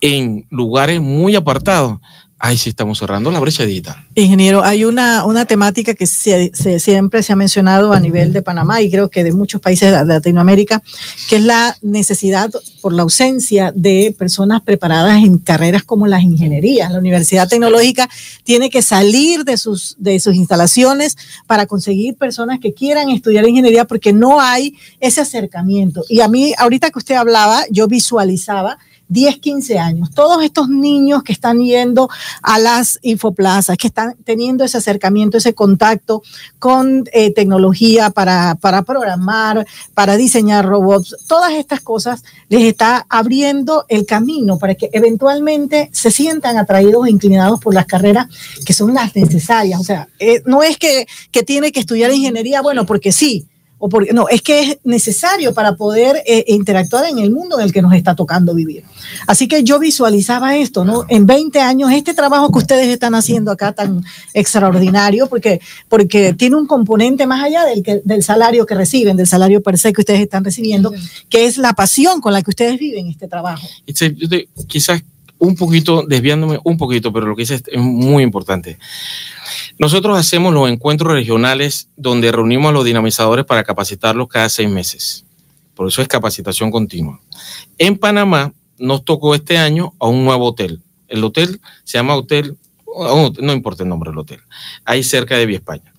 en lugares muy apartados Ay, sí, estamos cerrando la brecha. Ingeniero, hay una, una temática que siempre se ha mencionado a nivel de Panamá y creo que de muchos países de Latinoamérica, que es la necesidad por la ausencia de personas preparadas en carreras como las ingenierías. La Universidad Tecnológica tiene que salir de sus, de sus instalaciones para conseguir personas que quieran estudiar ingeniería porque no hay ese acercamiento. Y a mí, ahorita que usted hablaba, yo visualizaba 10, 15 años. Todos estos niños que están yendo a las infoplazas, que están teniendo ese acercamiento, ese contacto con eh, tecnología para, para programar, para diseñar robots, todas estas cosas les está abriendo el camino para que eventualmente se sientan atraídos e inclinados por las carreras que son las necesarias. O sea, eh, no es que, que tiene que estudiar ingeniería, bueno, porque sí, o porque no, es que es necesario para poder eh, interactuar en el mundo en el que nos está tocando vivir. Así que yo visualizaba esto, ¿no? En 20 años, este trabajo que ustedes están haciendo acá tan extraordinario, porque, porque tiene un componente más allá del, del salario que reciben, del salario per se que ustedes están recibiendo, que es la pasión con la que ustedes viven este trabajo. Quizás un poquito, desviándome un poquito, pero lo que dice es muy importante. Nosotros hacemos los encuentros regionales donde reunimos a los dinamizadores para capacitarlos cada seis meses. Por eso es capacitación continua. En Panamá nos tocó este año a un nuevo hotel. El hotel se llama Hotel, no importa el nombre del hotel, ahí cerca de Vía España.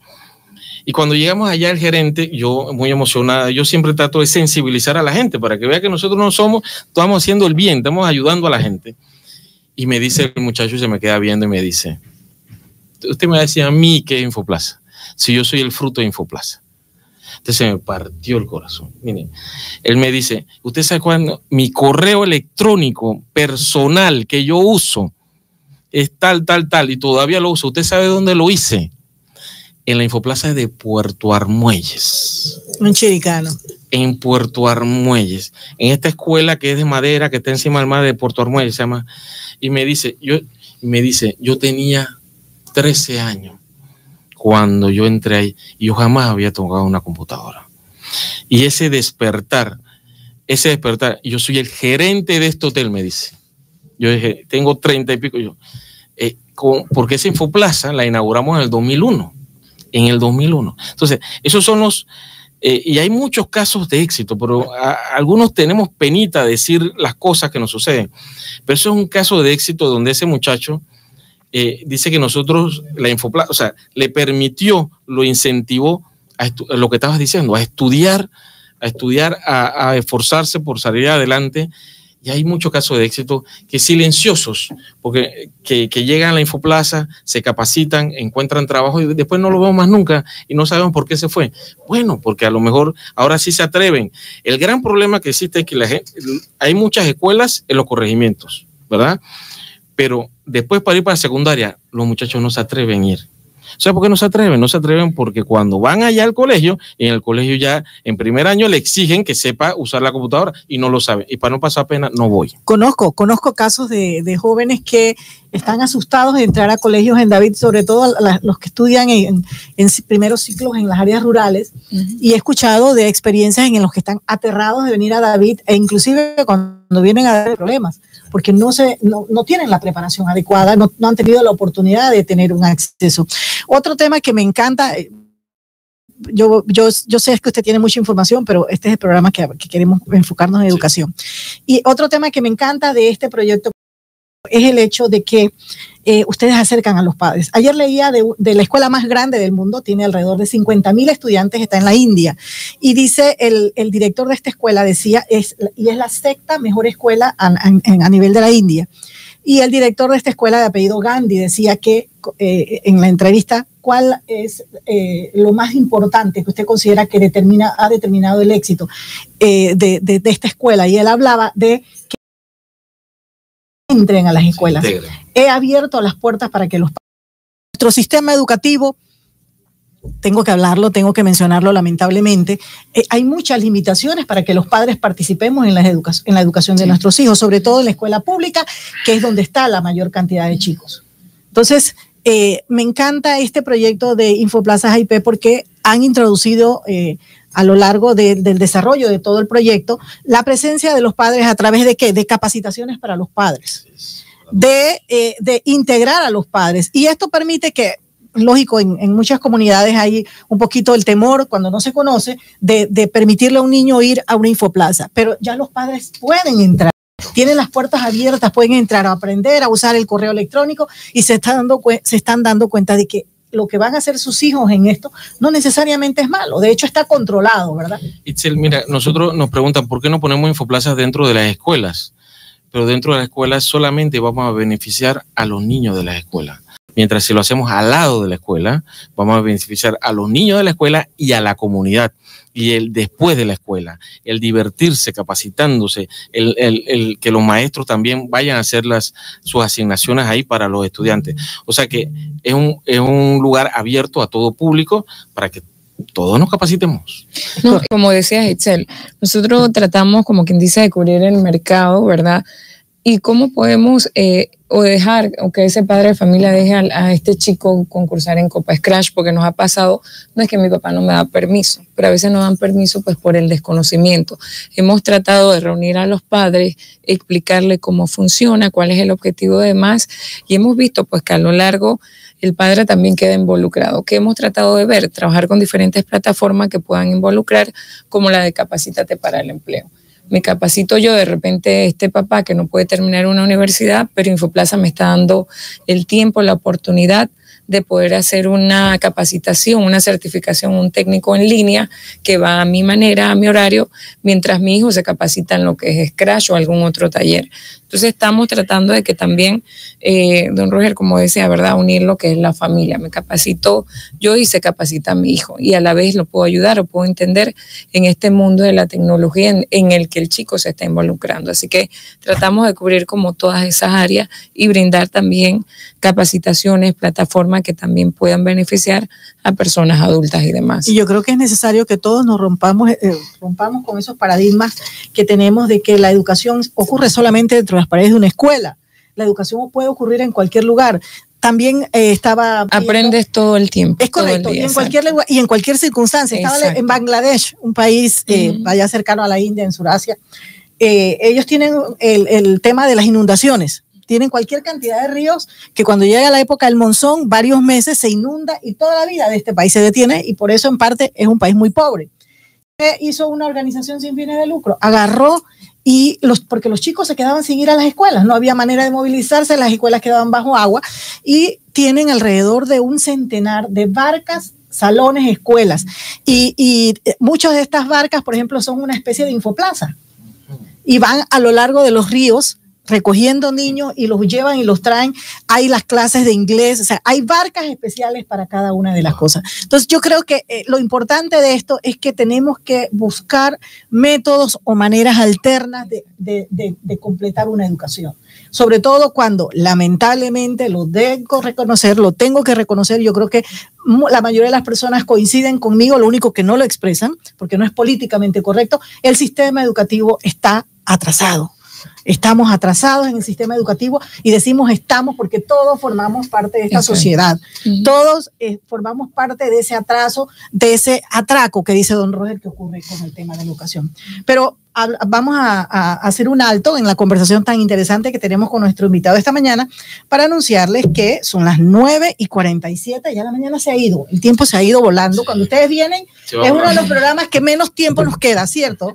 Y cuando llegamos allá, el gerente, yo muy emocionada, yo siempre trato de sensibilizar a la gente para que vea que nosotros no somos, estamos haciendo el bien, estamos ayudando a la gente. Y me dice el muchacho, se me queda viendo y me dice, usted me decía a mí que es Infoplaza, si yo soy el fruto de Infoplaza. Entonces se me partió el corazón. Miren, él me dice, ¿usted sabe cuándo? Mi correo electrónico personal que yo uso es tal, tal, tal, y todavía lo uso. ¿Usted sabe dónde lo hice? En la Infoplaza de Puerto Armuelles. Un chiricano. En Puerto Armuelles. En esta escuela que es de madera, que está encima del mar de Puerto Armuelles, se llama. Y me dice, yo, me dice, yo tenía 13 años cuando yo entré ahí y yo jamás había tocado una computadora. Y ese despertar, ese despertar, yo soy el gerente de este hotel, me dice. Yo dije, tengo 30 y pico. Yo, eh, porque esa Infoplaza la inauguramos en el 2001. En el 2001. Entonces, esos son los. Eh, y hay muchos casos de éxito, pero algunos tenemos penita de decir las cosas que nos suceden. Pero eso es un caso de éxito donde ese muchacho eh, dice que nosotros, la Infoplaza, o sea, le permitió, lo incentivó lo que estabas diciendo, a estudiar, a estudiar, a, a esforzarse por salir adelante y hay muchos casos de éxito que silenciosos, porque que, llegan a la infoplaza, se capacitan, encuentran trabajo y después no lo vemos más nunca y no sabemos por qué se fue. Bueno, porque a lo mejor ahora sí se atreven. El gran problema que existe es que la gente, hay muchas escuelas en los corregimientos, ¿verdad? Pero después para ir para la secundaria, los muchachos no se atreven a ir. ¿Sabes por qué no se atreven? No se atreven porque cuando van allá al colegio, en el colegio ya en primer año le exigen que sepa usar la computadora y no lo sabe. Y para no pasar pena, no voy. Conozco, conozco casos de, de jóvenes que están asustados de entrar a colegios en David, sobre todo los que estudian en, primeros ciclos en las áreas rurales. Y he escuchado de experiencias en los que están aterrados de venir a David e inclusive cuando vienen a dar problemas, porque no, se, no, tienen la preparación adecuada, no, han tenido la oportunidad de tener un acceso. Otro tema que me encanta, eh, yo, yo, yo, sé que usted tiene mucha información, pero este es el programa que, queremos enfocarnos en educación. Y otro tema que me encanta de este proyecto es el hecho de que eh, ustedes acercan a los padres. Ayer leía de, la escuela más grande del mundo, tiene alrededor de 50 mil estudiantes, está en la India, y dice el, director de esta escuela, decía, es, y es la sexta mejor escuela a, nivel de la India. Y el director de esta escuela de apellido Gandhi decía que eh, en la entrevista, ¿cuál es eh, lo más importante que usted considera que determina, ha determinado el éxito de, de, esta escuela? Y él hablaba de que entren a las escuelas. He abierto las puertas para que los nuestro sistema educativo tengo que hablarlo, tengo que mencionarlo lamentablemente, eh, hay muchas limitaciones para que los padres participemos en la, en la educación de nuestros hijos, sobre todo en la escuela pública, que es donde está la mayor cantidad de chicos. Entonces, eh, me encanta este proyecto de Infoplazas IP porque han introducido eh, a lo largo del desarrollo de todo el proyecto, la presencia de los padres a través de qué? De capacitaciones para los padres, de, de integrar a los padres. Y esto permite que, lógico, en, muchas comunidades hay un poquito el temor cuando no se conoce de, permitirle a un niño ir a una infoplaza, pero ya los padres pueden entrar tienen las puertas abiertas, pueden entrar a aprender a usar el correo electrónico y se, está dando, se están dando cuenta de que lo que van a hacer sus hijos en esto no necesariamente es malo, de hecho está controlado, ¿verdad? Itzel, mira, nosotros nos preguntan por qué no ponemos infoplazas dentro de las escuelas, pero dentro de las escuelas solamente vamos a beneficiar a los niños de las escuelas. Mientras si lo hacemos al lado de la escuela, vamos a beneficiar a los niños de la escuela y a la comunidad y el después de la escuela, el divertirse, capacitándose, el, que los maestros también vayan a hacer las, sus asignaciones ahí para los estudiantes. O sea que es un, es un lugar abierto a todo público para que todos nos capacitemos. como decía Itzel, nosotros tratamos, como quien dice, de cubrir el mercado, ¿verdad? Y cómo podemos eh, o dejar o que ese padre de familia deje a, este chico concursar en Copa Scratch porque nos ha pasado, no es que mi papá no me da permiso, pero a veces no dan permiso pues por el desconocimiento. Hemos tratado de reunir a los padres, explicarle cómo funciona, cuál es el objetivo de más y hemos visto pues que a lo largo el padre también queda involucrado. ¿Qué hemos tratado de ver? Trabajar con diferentes plataformas que puedan involucrar como la de Capacítate para el Empleo me capacito yo, de repente este papá que no puede terminar una universidad, pero Infoplaza me está dando el tiempo, la oportunidad de poder hacer una capacitación, una certificación, un técnico en línea que va a mi manera, a mi horario, mientras mi hijo se capacita en lo que es Scratch o algún otro taller. Entonces estamos tratando de que también, eh, don Roger, como decía, ¿verdad? Unir lo que es la familia. Me capacito yo y se capacita mi hijo y a la vez lo puedo ayudar o puedo entender en este mundo de la tecnología en, en el que el chico se está involucrando. Así que tratamos de cubrir como todas esas áreas y brindar también capacitaciones, plataformas que también puedan beneficiar a personas adultas y demás. Y yo creo que es necesario que todos nos rompamos, eh, rompamos con esos paradigmas que tenemos de que la educación ocurre solamente dentro de las paredes de una escuela. La educación puede ocurrir en cualquier lugar. También eh, estaba... Aprendes todo el tiempo. Es correcto, y, en cualquier y en cualquier circunstancia. Estaba en Bangladesh, un país eh, allá cercano a la India, en Surasia. Eh, ellos tienen el, el tema de las inundaciones tienen cualquier cantidad de ríos que cuando llega la época del monzón, varios meses se inunda y toda la vida de este país se detiene y por eso en parte es un país muy pobre. ¿Qué hizo una organización sin fines de lucro? Agarró y los, porque los chicos se quedaban sin ir a las escuelas, no había manera de movilizarse, las escuelas quedaban bajo agua y tienen alrededor de un centenar de barcas salones, escuelas. Y, y muchas de estas barcas, por ejemplo, son una especie de infoplaza y van a lo largo de los ríos recogiendo niños y los llevan y los traen. Hay las clases de inglés, o sea, hay barcas especiales para cada una de las cosas. Entonces, yo creo que eh, lo importante de esto es que tenemos que buscar métodos o maneras alternas de, de completar una educación sobre todo cuando lamentablemente lo que reconocer, lo tengo que reconocer, yo creo que la mayoría de las personas coinciden conmigo, lo único que no lo expresan, porque no es políticamente correcto, el sistema educativo está atrasado. Estamos atrasados en el sistema educativo y decimos estamos porque todos formamos parte de esta sociedad. Todos eh, formamos parte de ese atraso, de ese atraco que dice don Roger que ocurre con el tema de la educación. Pero vamos a, hacer un alto en la conversación tan interesante que tenemos con nuestro invitado esta mañana para anunciarles que son las 9 y 47, ya la mañana se ha ido, el tiempo se ha ido volando. Cuando ustedes vienen, es uno de los programas que menos tiempo nos queda, ¿cierto?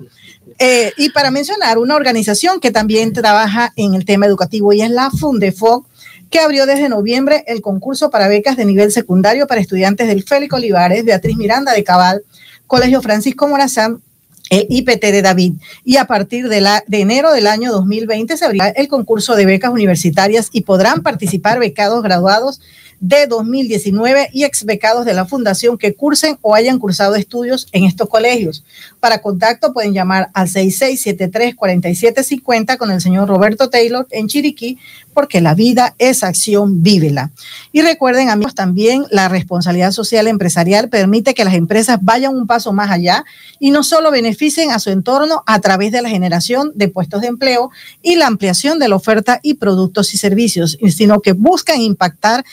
Eh, y para mencionar una organización que también trabaja en el tema educativo y es la Fundefoc, que abrió desde noviembre el concurso para becas de nivel secundario para estudiantes del Félix Olivares, Beatriz Miranda de Cabal, Colegio Francisco Morazán, el IPT de David. Y a partir de, la, de enero del año 2020 se abrirá el concurso de becas universitarias y podrán participar becados graduados de 2019 y ex becados de la Fundación que cursen o hayan cursado estudios en estos colegios. Para contacto pueden llamar al 6673-4750 con el señor Roberto Taylor en Chiriquí, porque la vida es acción, vívela. Y recuerden, amigos, también la responsabilidad social empresarial permite que las empresas vayan un paso más allá y no solo beneficien a su entorno a través de la generación de puestos de empleo y la ampliación de la oferta y productos y servicios, sino que buscan impactar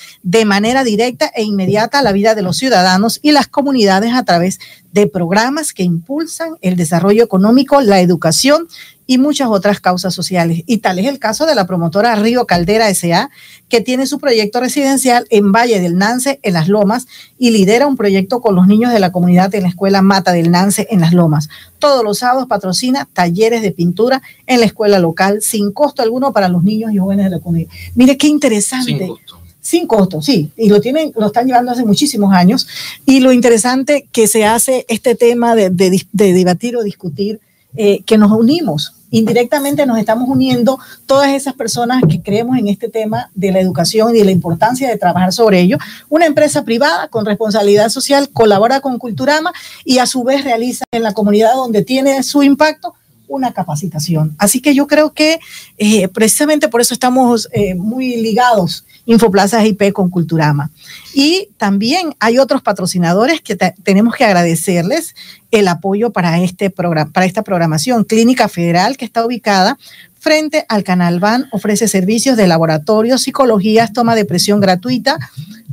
manera directa e inmediata la vida de los ciudadanos y las comunidades a través de programas que impulsan el desarrollo económico, la educación y muchas otras causas sociales. Y tal es el caso de la promotora Río Caldera SA, que tiene su proyecto residencial en Valle del Nance, en Las Lomas, y lidera un proyecto con los niños de la comunidad en la escuela Mata del Nance, en Las Lomas. Todos los sábados patrocina talleres de pintura en la escuela local, sin costo alguno para los niños y jóvenes de la comunidad. Mire qué interesante sí, y lo tienen, lo están llevando hace muchísimos años. Y lo interesante que se hace este tema de, debatir o discutir, eh, que nos unimos, indirectamente nos estamos uniendo todas esas personas que creemos en este tema de la educación y de la importancia de trabajar sobre ello. Una empresa privada con responsabilidad social colabora con Culturama y a su vez realiza en la comunidad donde tiene su impacto una capacitación. Así que yo creo que eh, precisamente por eso estamos eh, muy ligados Infoplazas IP con Culturama. Y también hay otros patrocinadores que tenemos que agradecerles el apoyo para, este programa, para esta programación. Clínica Federal, que está ubicada frente al Canal Van, ofrece servicios de laboratorio, psicología, toma de presión gratuita,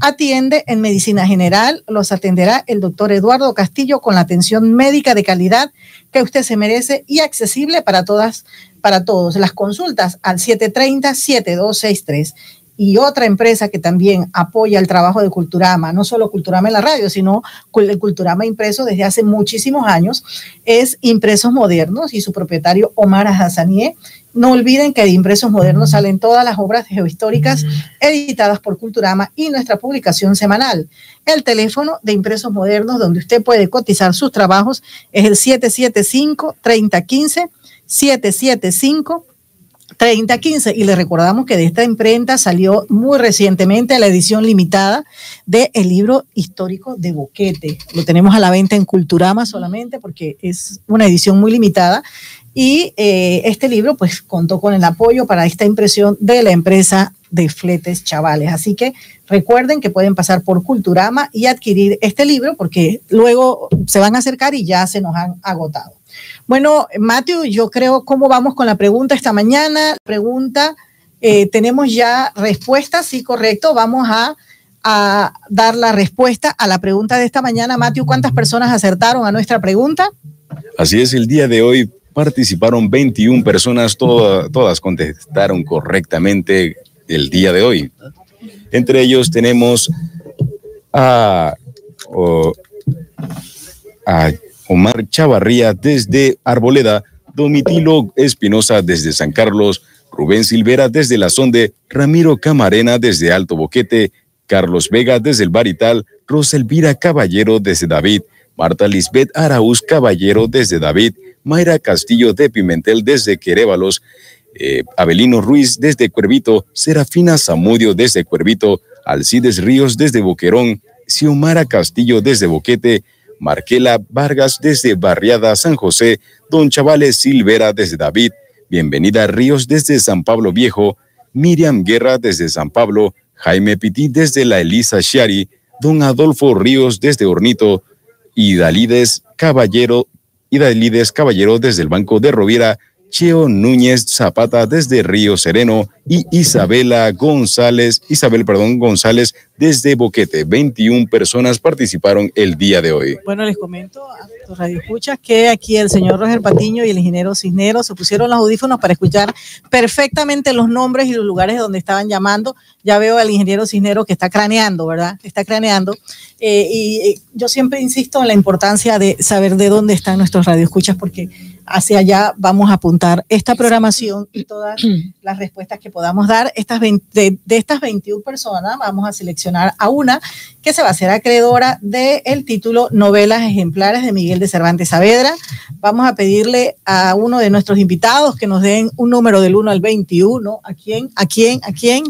atiende en medicina general, los atenderá el doctor Eduardo Castillo con la atención médica de calidad que usted se merece y accesible para todas, para todos. Las consultas al 730-7263 y otra empresa que también apoya el trabajo de Culturama, no solo Culturama en la radio, sino el Culturama impreso desde hace muchísimos años, es Impresos Modernos y su propietario Omar Hassanieh. No olviden que de Impresos Modernos salen todas las obras geohistóricas editadas por Culturama y nuestra publicación semanal. El teléfono de Impresos Modernos donde usted puede cotizar sus trabajos es el 775 3015 775 3015 y le recordamos que de esta imprenta salió muy recientemente la edición limitada del el libro histórico de Boquete. Lo tenemos a la venta en Culturama solamente porque es una edición muy limitada y eh, este libro pues contó con el apoyo para esta impresión de la empresa de fletes chavales. Así que recuerden que pueden pasar por Culturama y adquirir este libro porque luego se van a acercar y ya se nos han agotado. Bueno, Matthew, yo creo cómo vamos con la pregunta esta mañana. Pregunta, eh, tenemos ya respuesta, sí, correcto. Vamos a, a, dar la respuesta a la pregunta de esta mañana. Matthew, ¿cuántas personas acertaron a nuestra pregunta? Así es, el día de hoy participaron 21 personas, todas contestaron correctamente el día de hoy. Entre ellos tenemos a, a Omar Chavarría desde Arboleda, Domitilo Espinosa desde San Carlos, Rubén Silvera desde La Sonde, Ramiro Camarena desde Alto Boquete, Carlos Vega desde el Barital, Rosa Elvira Caballero desde David, Marta Lisbeth Araúz Caballero desde David, Mayra Castillo de Pimentel desde Querévalos, eh, Abelino Ruiz desde Cuervito, Serafina Zamudio desde Cuervito, Alcides Ríos desde Boquerón, Xiomara Castillo desde Boquete, Marquela Vargas desde Barriada San José, Don Chavales Silvera desde David, Bienvenida Ríos desde San Pablo Viejo, Miriam Guerra desde San Pablo, Jaime Pití desde la Elisa Chiari, Don Adolfo Ríos desde Hornito y Dalides Caballero y Dalides Caballero desde el Banco de Rovira, Cheo Núñez Zapata desde Río Sereno y Isabela González, Isabel, perdón, González desde Boquete. 21 personas participaron el día de hoy. Bueno, les comento tus radioescuchas que aquí el señor Roger Patiño y el ingeniero Cisneros se pusieron los audífonos para escuchar perfectamente los nombres y los lugares donde estaban llamando. Ya veo al ingeniero Cisneros que está craneando, ¿verdad? Está craneando. Eh, y eh, yo siempre insisto en la importancia de saber de dónde están nuestros radioescuchas porque hacia allá vamos a apuntar esta programación y todas [CLEARS THROAT] las respuestas que podamos dar. Estas de, estas 21 personas vamos a seleccionar a una que se va a ser acreedora del título Novelas Ejemplares de Miguel de Cervantes Saavedra. Vamos a pedirle a uno de nuestros invitados que nos den un número del 1 al 21. ¿A quién? ¿A quién? ¿A quién?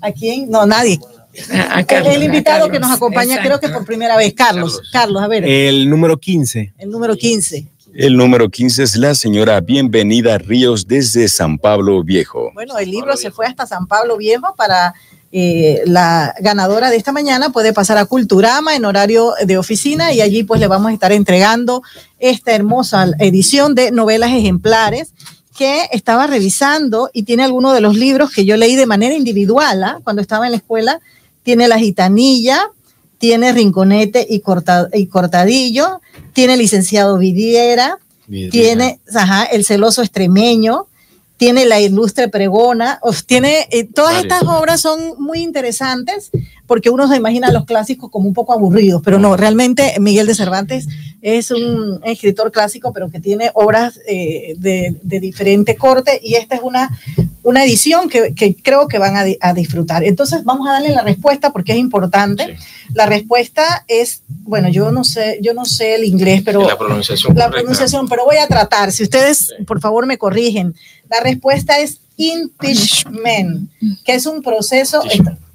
¿A quién? No, nadie. el invitado que nos acompaña, creo que por primera vez, Carlos. Carlos, a ver. El número 15. El número 15. El número 15 es la señora Bienvenida Ríos desde San Pablo Viejo. Bueno, el libro se fue hasta San Pablo Viejo para eh, la ganadora de esta mañana. Puede pasar a Culturama en horario de oficina y allí pues le vamos a estar entregando esta hermosa edición de novelas ejemplares que estaba revisando y tiene algunos de los libros que yo leí de manera individual ¿ah? cuando estaba en la escuela. Tiene La Gitanilla, tiene Rinconete y, y Cortadillo, tiene licenciado Vidiera, tiene el celoso extremeño, tiene la ilustre pregona, tiene, eh, todas estas obras son muy interesantes porque uno se imagina los clásicos como un poco aburridos, pero no, realmente Miguel de Cervantes es un escritor clásico, pero que tiene obras eh, de, diferente corte y esta es una, una edición que, creo que van a, disfrutar. Entonces vamos a darle la respuesta porque es importante. La respuesta es, bueno, yo no sé, yo no sé el inglés, pero la pronunciación, la pronunciación pero voy a tratar. Si ustedes, por favor, me corrigen. La respuesta es impeachment, que es un proceso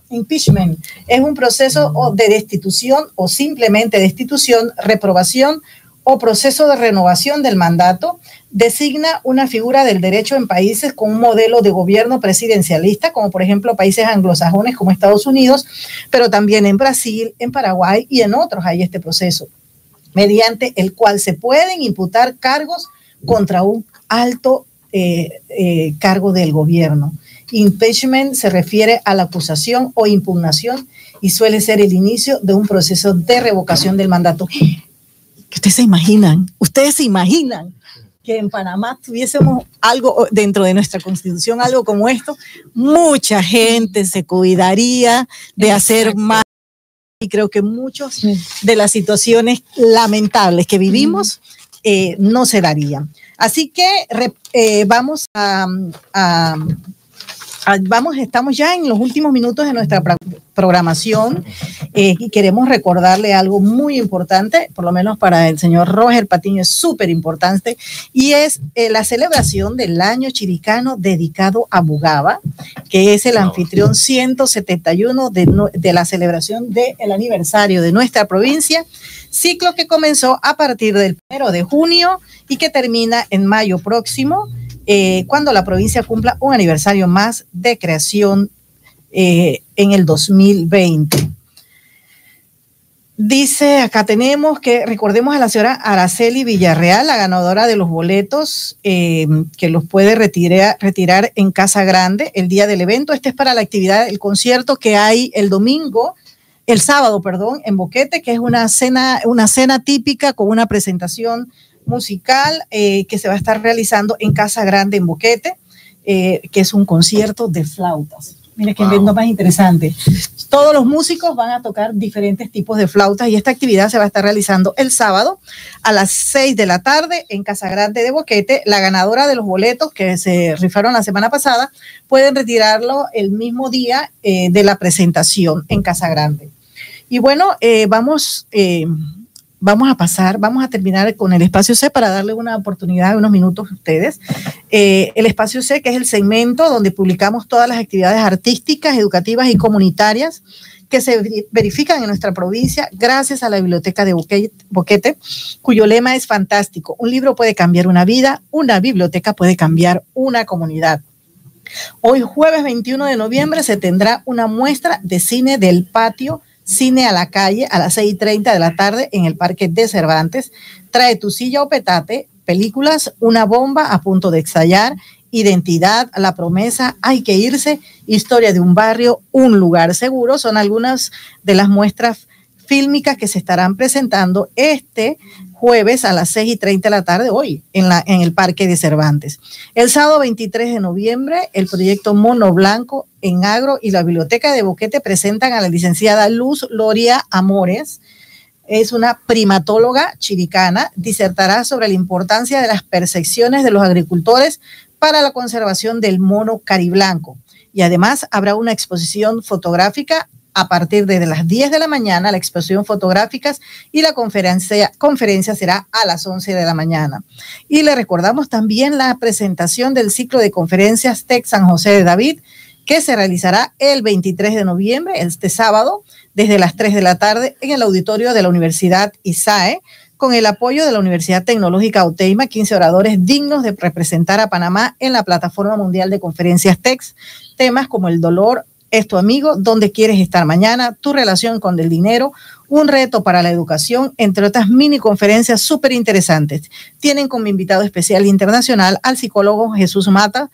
impeachment es un proceso de destitución o simplemente destitución, reprobación o proceso de renovación del mandato, designa una figura del derecho en países con un modelo de gobierno presidencialista, como por ejemplo países anglosajones como Estados Unidos, pero también en Brasil, en Paraguay y en otros hay este proceso, mediante el cual se pueden imputar cargos contra un alto eh, eh, cargo del gobierno. Impeachment se refiere a la acusación o impugnación y suele ser el inicio de un proceso de revocación del mandato ustedes se imaginan, ustedes se imaginan que en Panamá tuviésemos algo dentro de nuestra constitución, algo como esto, mucha gente se cuidaría de hacer más. Y creo que muchas de las situaciones lamentables que vivimos eh, no se darían. Así que eh, vamos a, vamos, estamos ya en los últimos minutos de nuestra programación eh, y queremos recordarle algo muy importante, por lo menos para el señor Roger Patiño es súper importante, y es eh, la celebración del año chiricano dedicado a Bugaba, que es el anfitrión 171 de, de la celebración del aniversario de nuestra provincia, ciclo que comenzó a partir del primero de junio y que termina en mayo próximo eh, cuando la provincia cumpla un aniversario más de creación eh, en el 2020. Dice, acá tenemos que recordemos a la señora Araceli Villarreal, la ganadora de los boletos, eh, que los puede retirar, retirar en Casa Grande el día del evento. Este es para la actividad, el concierto que hay el domingo, el sábado, perdón, en Boquete, que es una cena, una cena típica con una presentación musical eh, que se va a estar realizando en Casa Grande en Boquete, eh, que es un concierto de flautas. Mira que wow. más interesante. Todos los músicos van a tocar diferentes tipos de flautas y esta actividad se va a estar realizando el sábado a las 6 de la tarde en Casa Grande de Boquete. La ganadora de los boletos que se rifaron la semana pasada pueden retirarlo el mismo día eh, de la presentación en Casa Grande. Y bueno, eh, vamos eh, vamos a pasar, vamos a terminar con el espacio C para darle una oportunidad de unos minutos a ustedes. Eh, el espacio C, que es el segmento donde publicamos todas las actividades artísticas, educativas y comunitarias que se verifican en nuestra provincia gracias a la Biblioteca de Boquete, cuyo lema es fantástico. Un libro puede cambiar una vida, una biblioteca puede cambiar una comunidad. Hoy jueves 21 de noviembre se tendrá una muestra de cine del patio Cine a la calle a las 6:30 de la tarde en el Parque de Cervantes. Trae tu silla o petate, películas, una bomba a punto de estallar, identidad, la promesa, hay que irse, historia de un barrio, un lugar seguro. Son algunas de las muestras fílmicas que se estarán presentando este jueves a las 6 y 30 de la tarde, hoy, en, la, en el Parque de Cervantes. El sábado 23 de noviembre, el proyecto Mono Blanco en Agro y la Biblioteca de Boquete presentan a la licenciada Luz Loria Amores. Es una primatóloga chiricana, disertará sobre la importancia de las percepciones de los agricultores para la conservación del mono cariblanco. Y además habrá una exposición fotográfica a partir de las 10 de la mañana, la exposición fotográficas y la conferencia, conferencia será a las 11 de la mañana. Y le recordamos también la presentación del ciclo de conferencias TEC San José de David, que se realizará el 23 de noviembre, este sábado, desde las 3 de la tarde en el auditorio de la Universidad ISAE, con el apoyo de la Universidad Tecnológica Auteima, 15 oradores dignos de representar a Panamá en la plataforma mundial de conferencias TEX, temas como el dolor, es tu amigo, dónde quieres estar mañana, tu relación con el dinero, un reto para la educación, entre otras mini conferencias súper interesantes. Tienen como invitado especial internacional al psicólogo Jesús Mata,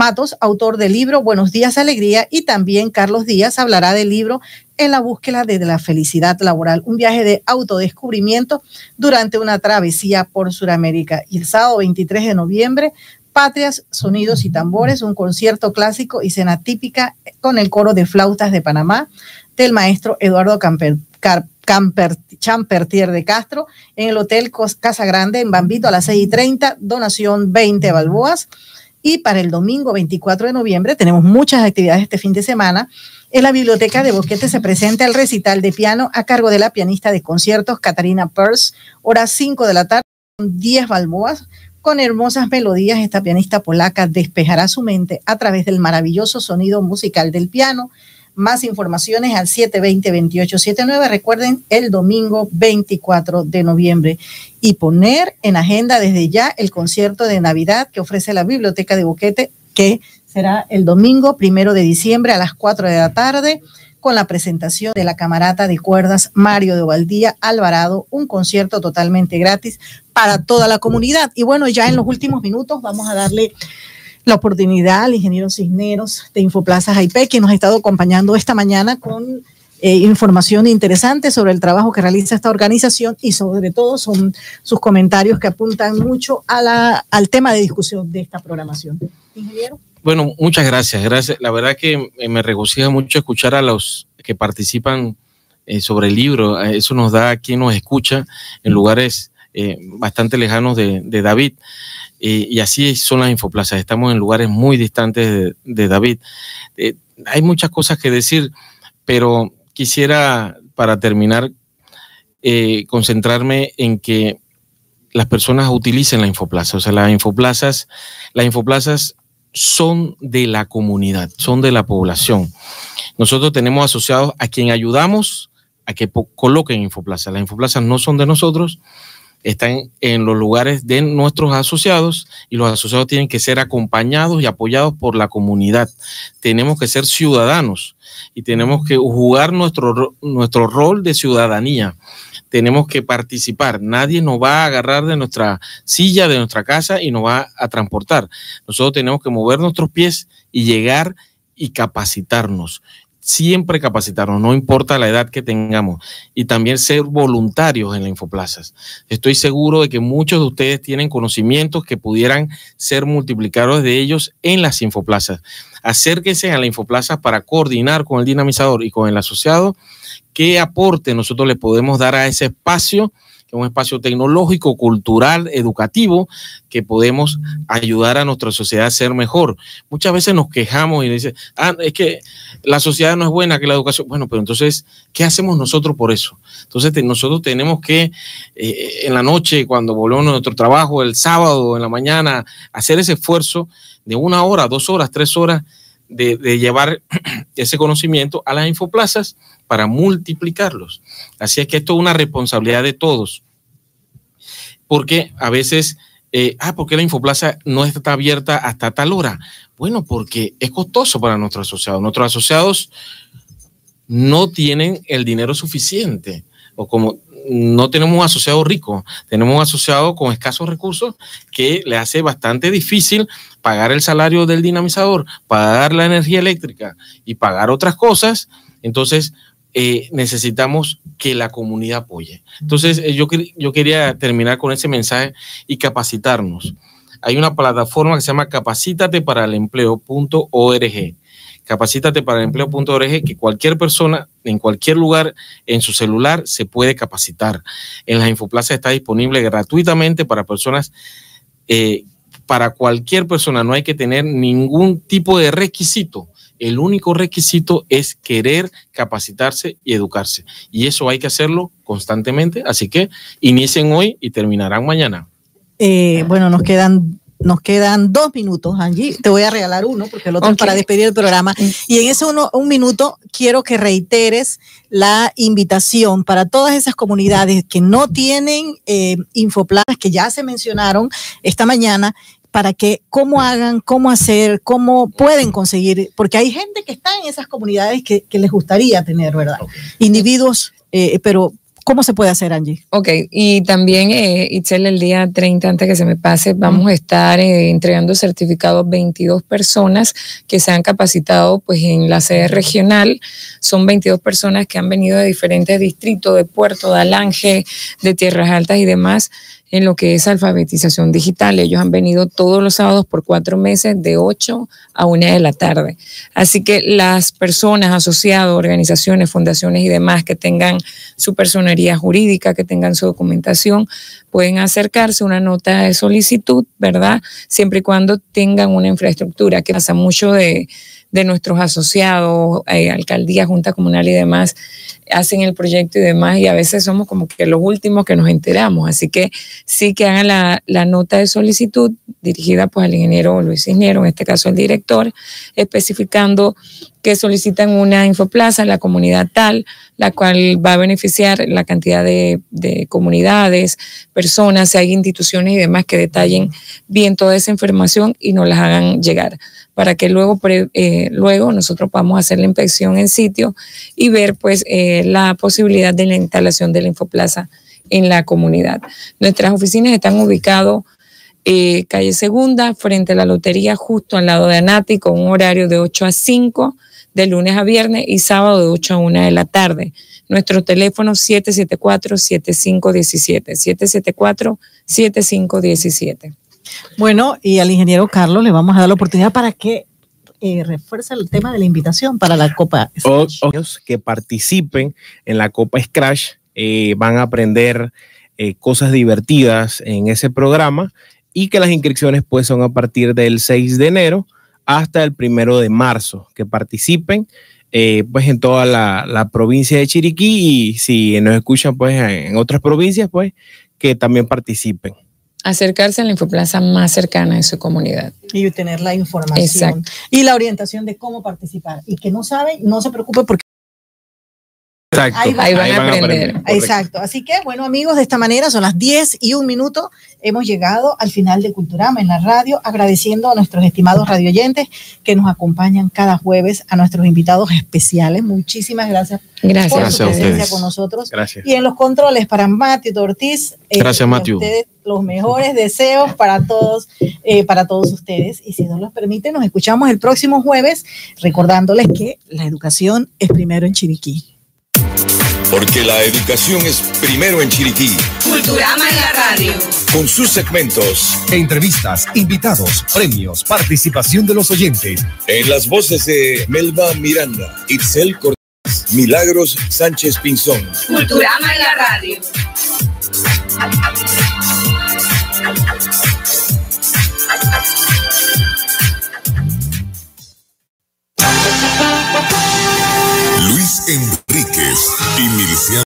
Matos, autor del libro Buenos días, Alegría, y también Carlos Díaz hablará del libro En la búsqueda de la felicidad laboral, un viaje de autodescubrimiento durante una travesía por Sudamérica. Y el sábado 23 de noviembre Patrias, Sonidos y Tambores, un concierto clásico y cena típica con el coro de flautas de Panamá del maestro Eduardo Camper, Camper, Champertier de Castro en el Hotel Casa Grande en Bambito a las 6 y 30, donación 20 balboas. Y para el domingo 24 de noviembre tenemos muchas actividades este fin de semana. En la biblioteca de Boquete se presenta el recital de piano a cargo de la pianista de conciertos Catarina Peirce, horas 5 de la tarde, 10 balboas con hermosas melodías, esta pianista polaca despejará su mente a través del maravilloso sonido musical del piano. Más informaciones al 720-2879. Recuerden el domingo 24 de noviembre. Y poner en agenda desde ya el concierto de Navidad que ofrece la Biblioteca de Boquete, que será el domingo primero de diciembre a las 4 de la tarde con la presentación de la camarata de cuerdas Mario de Ovaldía Alvarado, un concierto totalmente gratis para toda la comunidad. Y bueno, ya en los últimos minutos vamos a darle la oportunidad al ingeniero Cisneros de Infoplaza IP, que nos ha estado acompañando esta mañana con eh, información interesante sobre el trabajo que realiza esta organización y sobre todo son sus comentarios que apuntan mucho a la, al tema de discusión de esta programación. Ingeniero. Bueno, muchas gracias. Gracias. La verdad que me regocija mucho escuchar a los que participan eh, sobre el libro. Eh, eso nos da a quien nos escucha en lugares eh, bastante lejanos de, David. y así son las infoplazas. Estamos en lugares muy distantes de, David. hay muchas cosas que decir, pero quisiera, para terminar, concentrarme en que las personas utilicen la infoplaza. O sea, las infoplazas, las infoplazas son de la comunidad, son de la población. Nosotros tenemos asociados a quien ayudamos a que coloquen infoplazas. Las infoplazas no son de nosotros, están en los lugares de nuestros asociados y los asociados tienen que ser acompañados y apoyados por la comunidad. Tenemos que ser ciudadanos y tenemos que jugar nuestro, nuestro rol de ciudadanía tenemos que participar. Nadie nos va a agarrar de nuestra silla, de nuestra casa y nos va a transportar. Nosotros tenemos que mover nuestros pies y llegar y capacitarnos. Siempre capacitarnos, no importa la edad que tengamos, y también ser voluntarios en la Infoplazas. Estoy seguro de que muchos de ustedes tienen conocimientos que pudieran ser multiplicados de ellos en las Infoplazas. Acérquense a la Infoplaza para coordinar con el dinamizador y con el asociado qué aporte nosotros le podemos dar a ese espacio que es un espacio tecnológico, cultural, educativo, que podemos ayudar a nuestra sociedad a ser mejor. Muchas veces nos quejamos y dicen, ah, es que la sociedad no es buena, que la educación. Bueno, pero entonces, ¿qué hacemos nosotros por eso? Entonces, nosotros tenemos que eh, en la noche, cuando volvemos a nuestro trabajo, el sábado, en la mañana, hacer ese esfuerzo de una hora, dos horas, tres horas de, llevar [CLEARS THROAT] ese conocimiento a las infoplazas para multiplicarlos. Así es que esto es una responsabilidad de todos. Porque a veces, eh, ah, ¿por qué la Infoplaza no está abierta hasta tal hora? Bueno, porque es costoso para nuestros asociados. Nuestros asociados no tienen el dinero suficiente o como no tenemos un asociado rico, tenemos un asociado con escasos recursos que le hace bastante difícil pagar el salario del dinamizador, pagar la energía eléctrica y pagar otras cosas. Entonces, eh, necesitamos que la comunidad apoye. Entonces, eh, yo, yo quería terminar con ese mensaje y capacitarnos. Hay una plataforma que se llama capacítate para el empleo.org. Capacítate para el empleo.org que cualquier persona en cualquier lugar en su celular se puede capacitar. En las infoplazas está disponible gratuitamente para personas eh, para cualquier persona, no hay que tener ningún tipo de requisito el único requisito es querer capacitarse y educarse. Y eso hay que hacerlo constantemente. Así que inicien hoy y terminarán mañana. Eh, bueno, nos quedan nos quedan dos minutos, Angie. Te voy a regalar uno porque el otro es para despedir el programa. Y en ese uno, un minuto quiero que reiteres la invitación para todas esas comunidades que no tienen eh, infoplanas que ya se mencionaron esta mañana para que cómo hagan, cómo hacer, cómo pueden conseguir, porque hay gente que está en esas comunidades que, les gustaría tener, ¿verdad? Individuos, eh, pero ¿Cómo se puede hacer, Angie? Ok, y también, eh, Itzel, el día 30, antes que se me pase, vamos a estar eh, entregando certificados 22 personas que se han capacitado pues, en la sede regional. Son 22 personas que han venido de diferentes distritos, de Puerto, de Alange, de Tierras Altas y demás en lo que es alfabetización digital. Ellos han venido todos los sábados por cuatro meses de 8 a 1 de la tarde. Así que las personas asociadas, organizaciones, fundaciones y demás que tengan su personería jurídica, que tengan su documentación, pueden acercarse una nota de solicitud, ¿verdad? Siempre y cuando tengan una infraestructura, que pasa mucho de de nuestros asociados, eh, alcaldía, junta comunal y demás, hacen el proyecto y demás, y a veces somos como que los últimos que nos enteramos. Así que sí que hagan la, la nota de solicitud dirigida pues al ingeniero Luis Cisnero, en este caso el director, especificando que solicitan una infoplaza la comunidad tal, la cual va a beneficiar la cantidad de, de, comunidades, personas, si hay instituciones y demás que detallen bien toda esa información y nos las hagan llegar para que luego, eh, luego nosotros podamos hacer la inspección en sitio y ver pues eh, la posibilidad de la instalación de la infoplaza en la comunidad. Nuestras oficinas están ubicadas eh, calle Segunda, frente a la lotería, justo al lado de Anati, con un horario de 8 a 5, de lunes a viernes y sábado de 8 a 1 de la tarde. Nuestro teléfono 774-7517, 774-7517. Bueno, y al ingeniero Carlos le vamos a dar la oportunidad para que eh, refuerce el tema de la invitación para la Copa Scratch. que participen en la Copa Scratch eh, van a aprender eh, cosas divertidas en ese programa y que las inscripciones pues son a partir del 6 de enero hasta el primero de marzo, que participen eh, pues en toda la, la, provincia de Chiriquí y si nos escuchan pues en otras provincias pues que también participen acercarse a la infoplaza más cercana de su comunidad. Y tener la información y la orientación de cómo participar. Y que no sabe, no se preocupe porque Exacto. Ahí, van, a aprender. Exacto. Así que, bueno, amigos, de esta manera son las 10 y un minuto. Hemos llegado al final de Culturama en la radio, agradeciendo a nuestros estimados radioyentes que nos acompañan cada jueves, a nuestros invitados especiales. Muchísimas gracias, gracias. por su presencia con nosotros. Gracias. Y en los controles para Matthew Ortiz. Eh, gracias, Matthew. los mejores deseos para todos, eh, para todos ustedes. Y si nos los permite, nos escuchamos el próximo jueves, recordándoles que la educación es primero en Chiriquí. Porque la educación es primero en Chiriquí. Culturama en la radio. Con sus segmentos. Entrevistas, invitados, premios, participación de los oyentes. En las voces de Melba Miranda, Itzel Cortés, Milagros Sánchez Pinzón. Culturama en la radio. Enríquez y Miliciano.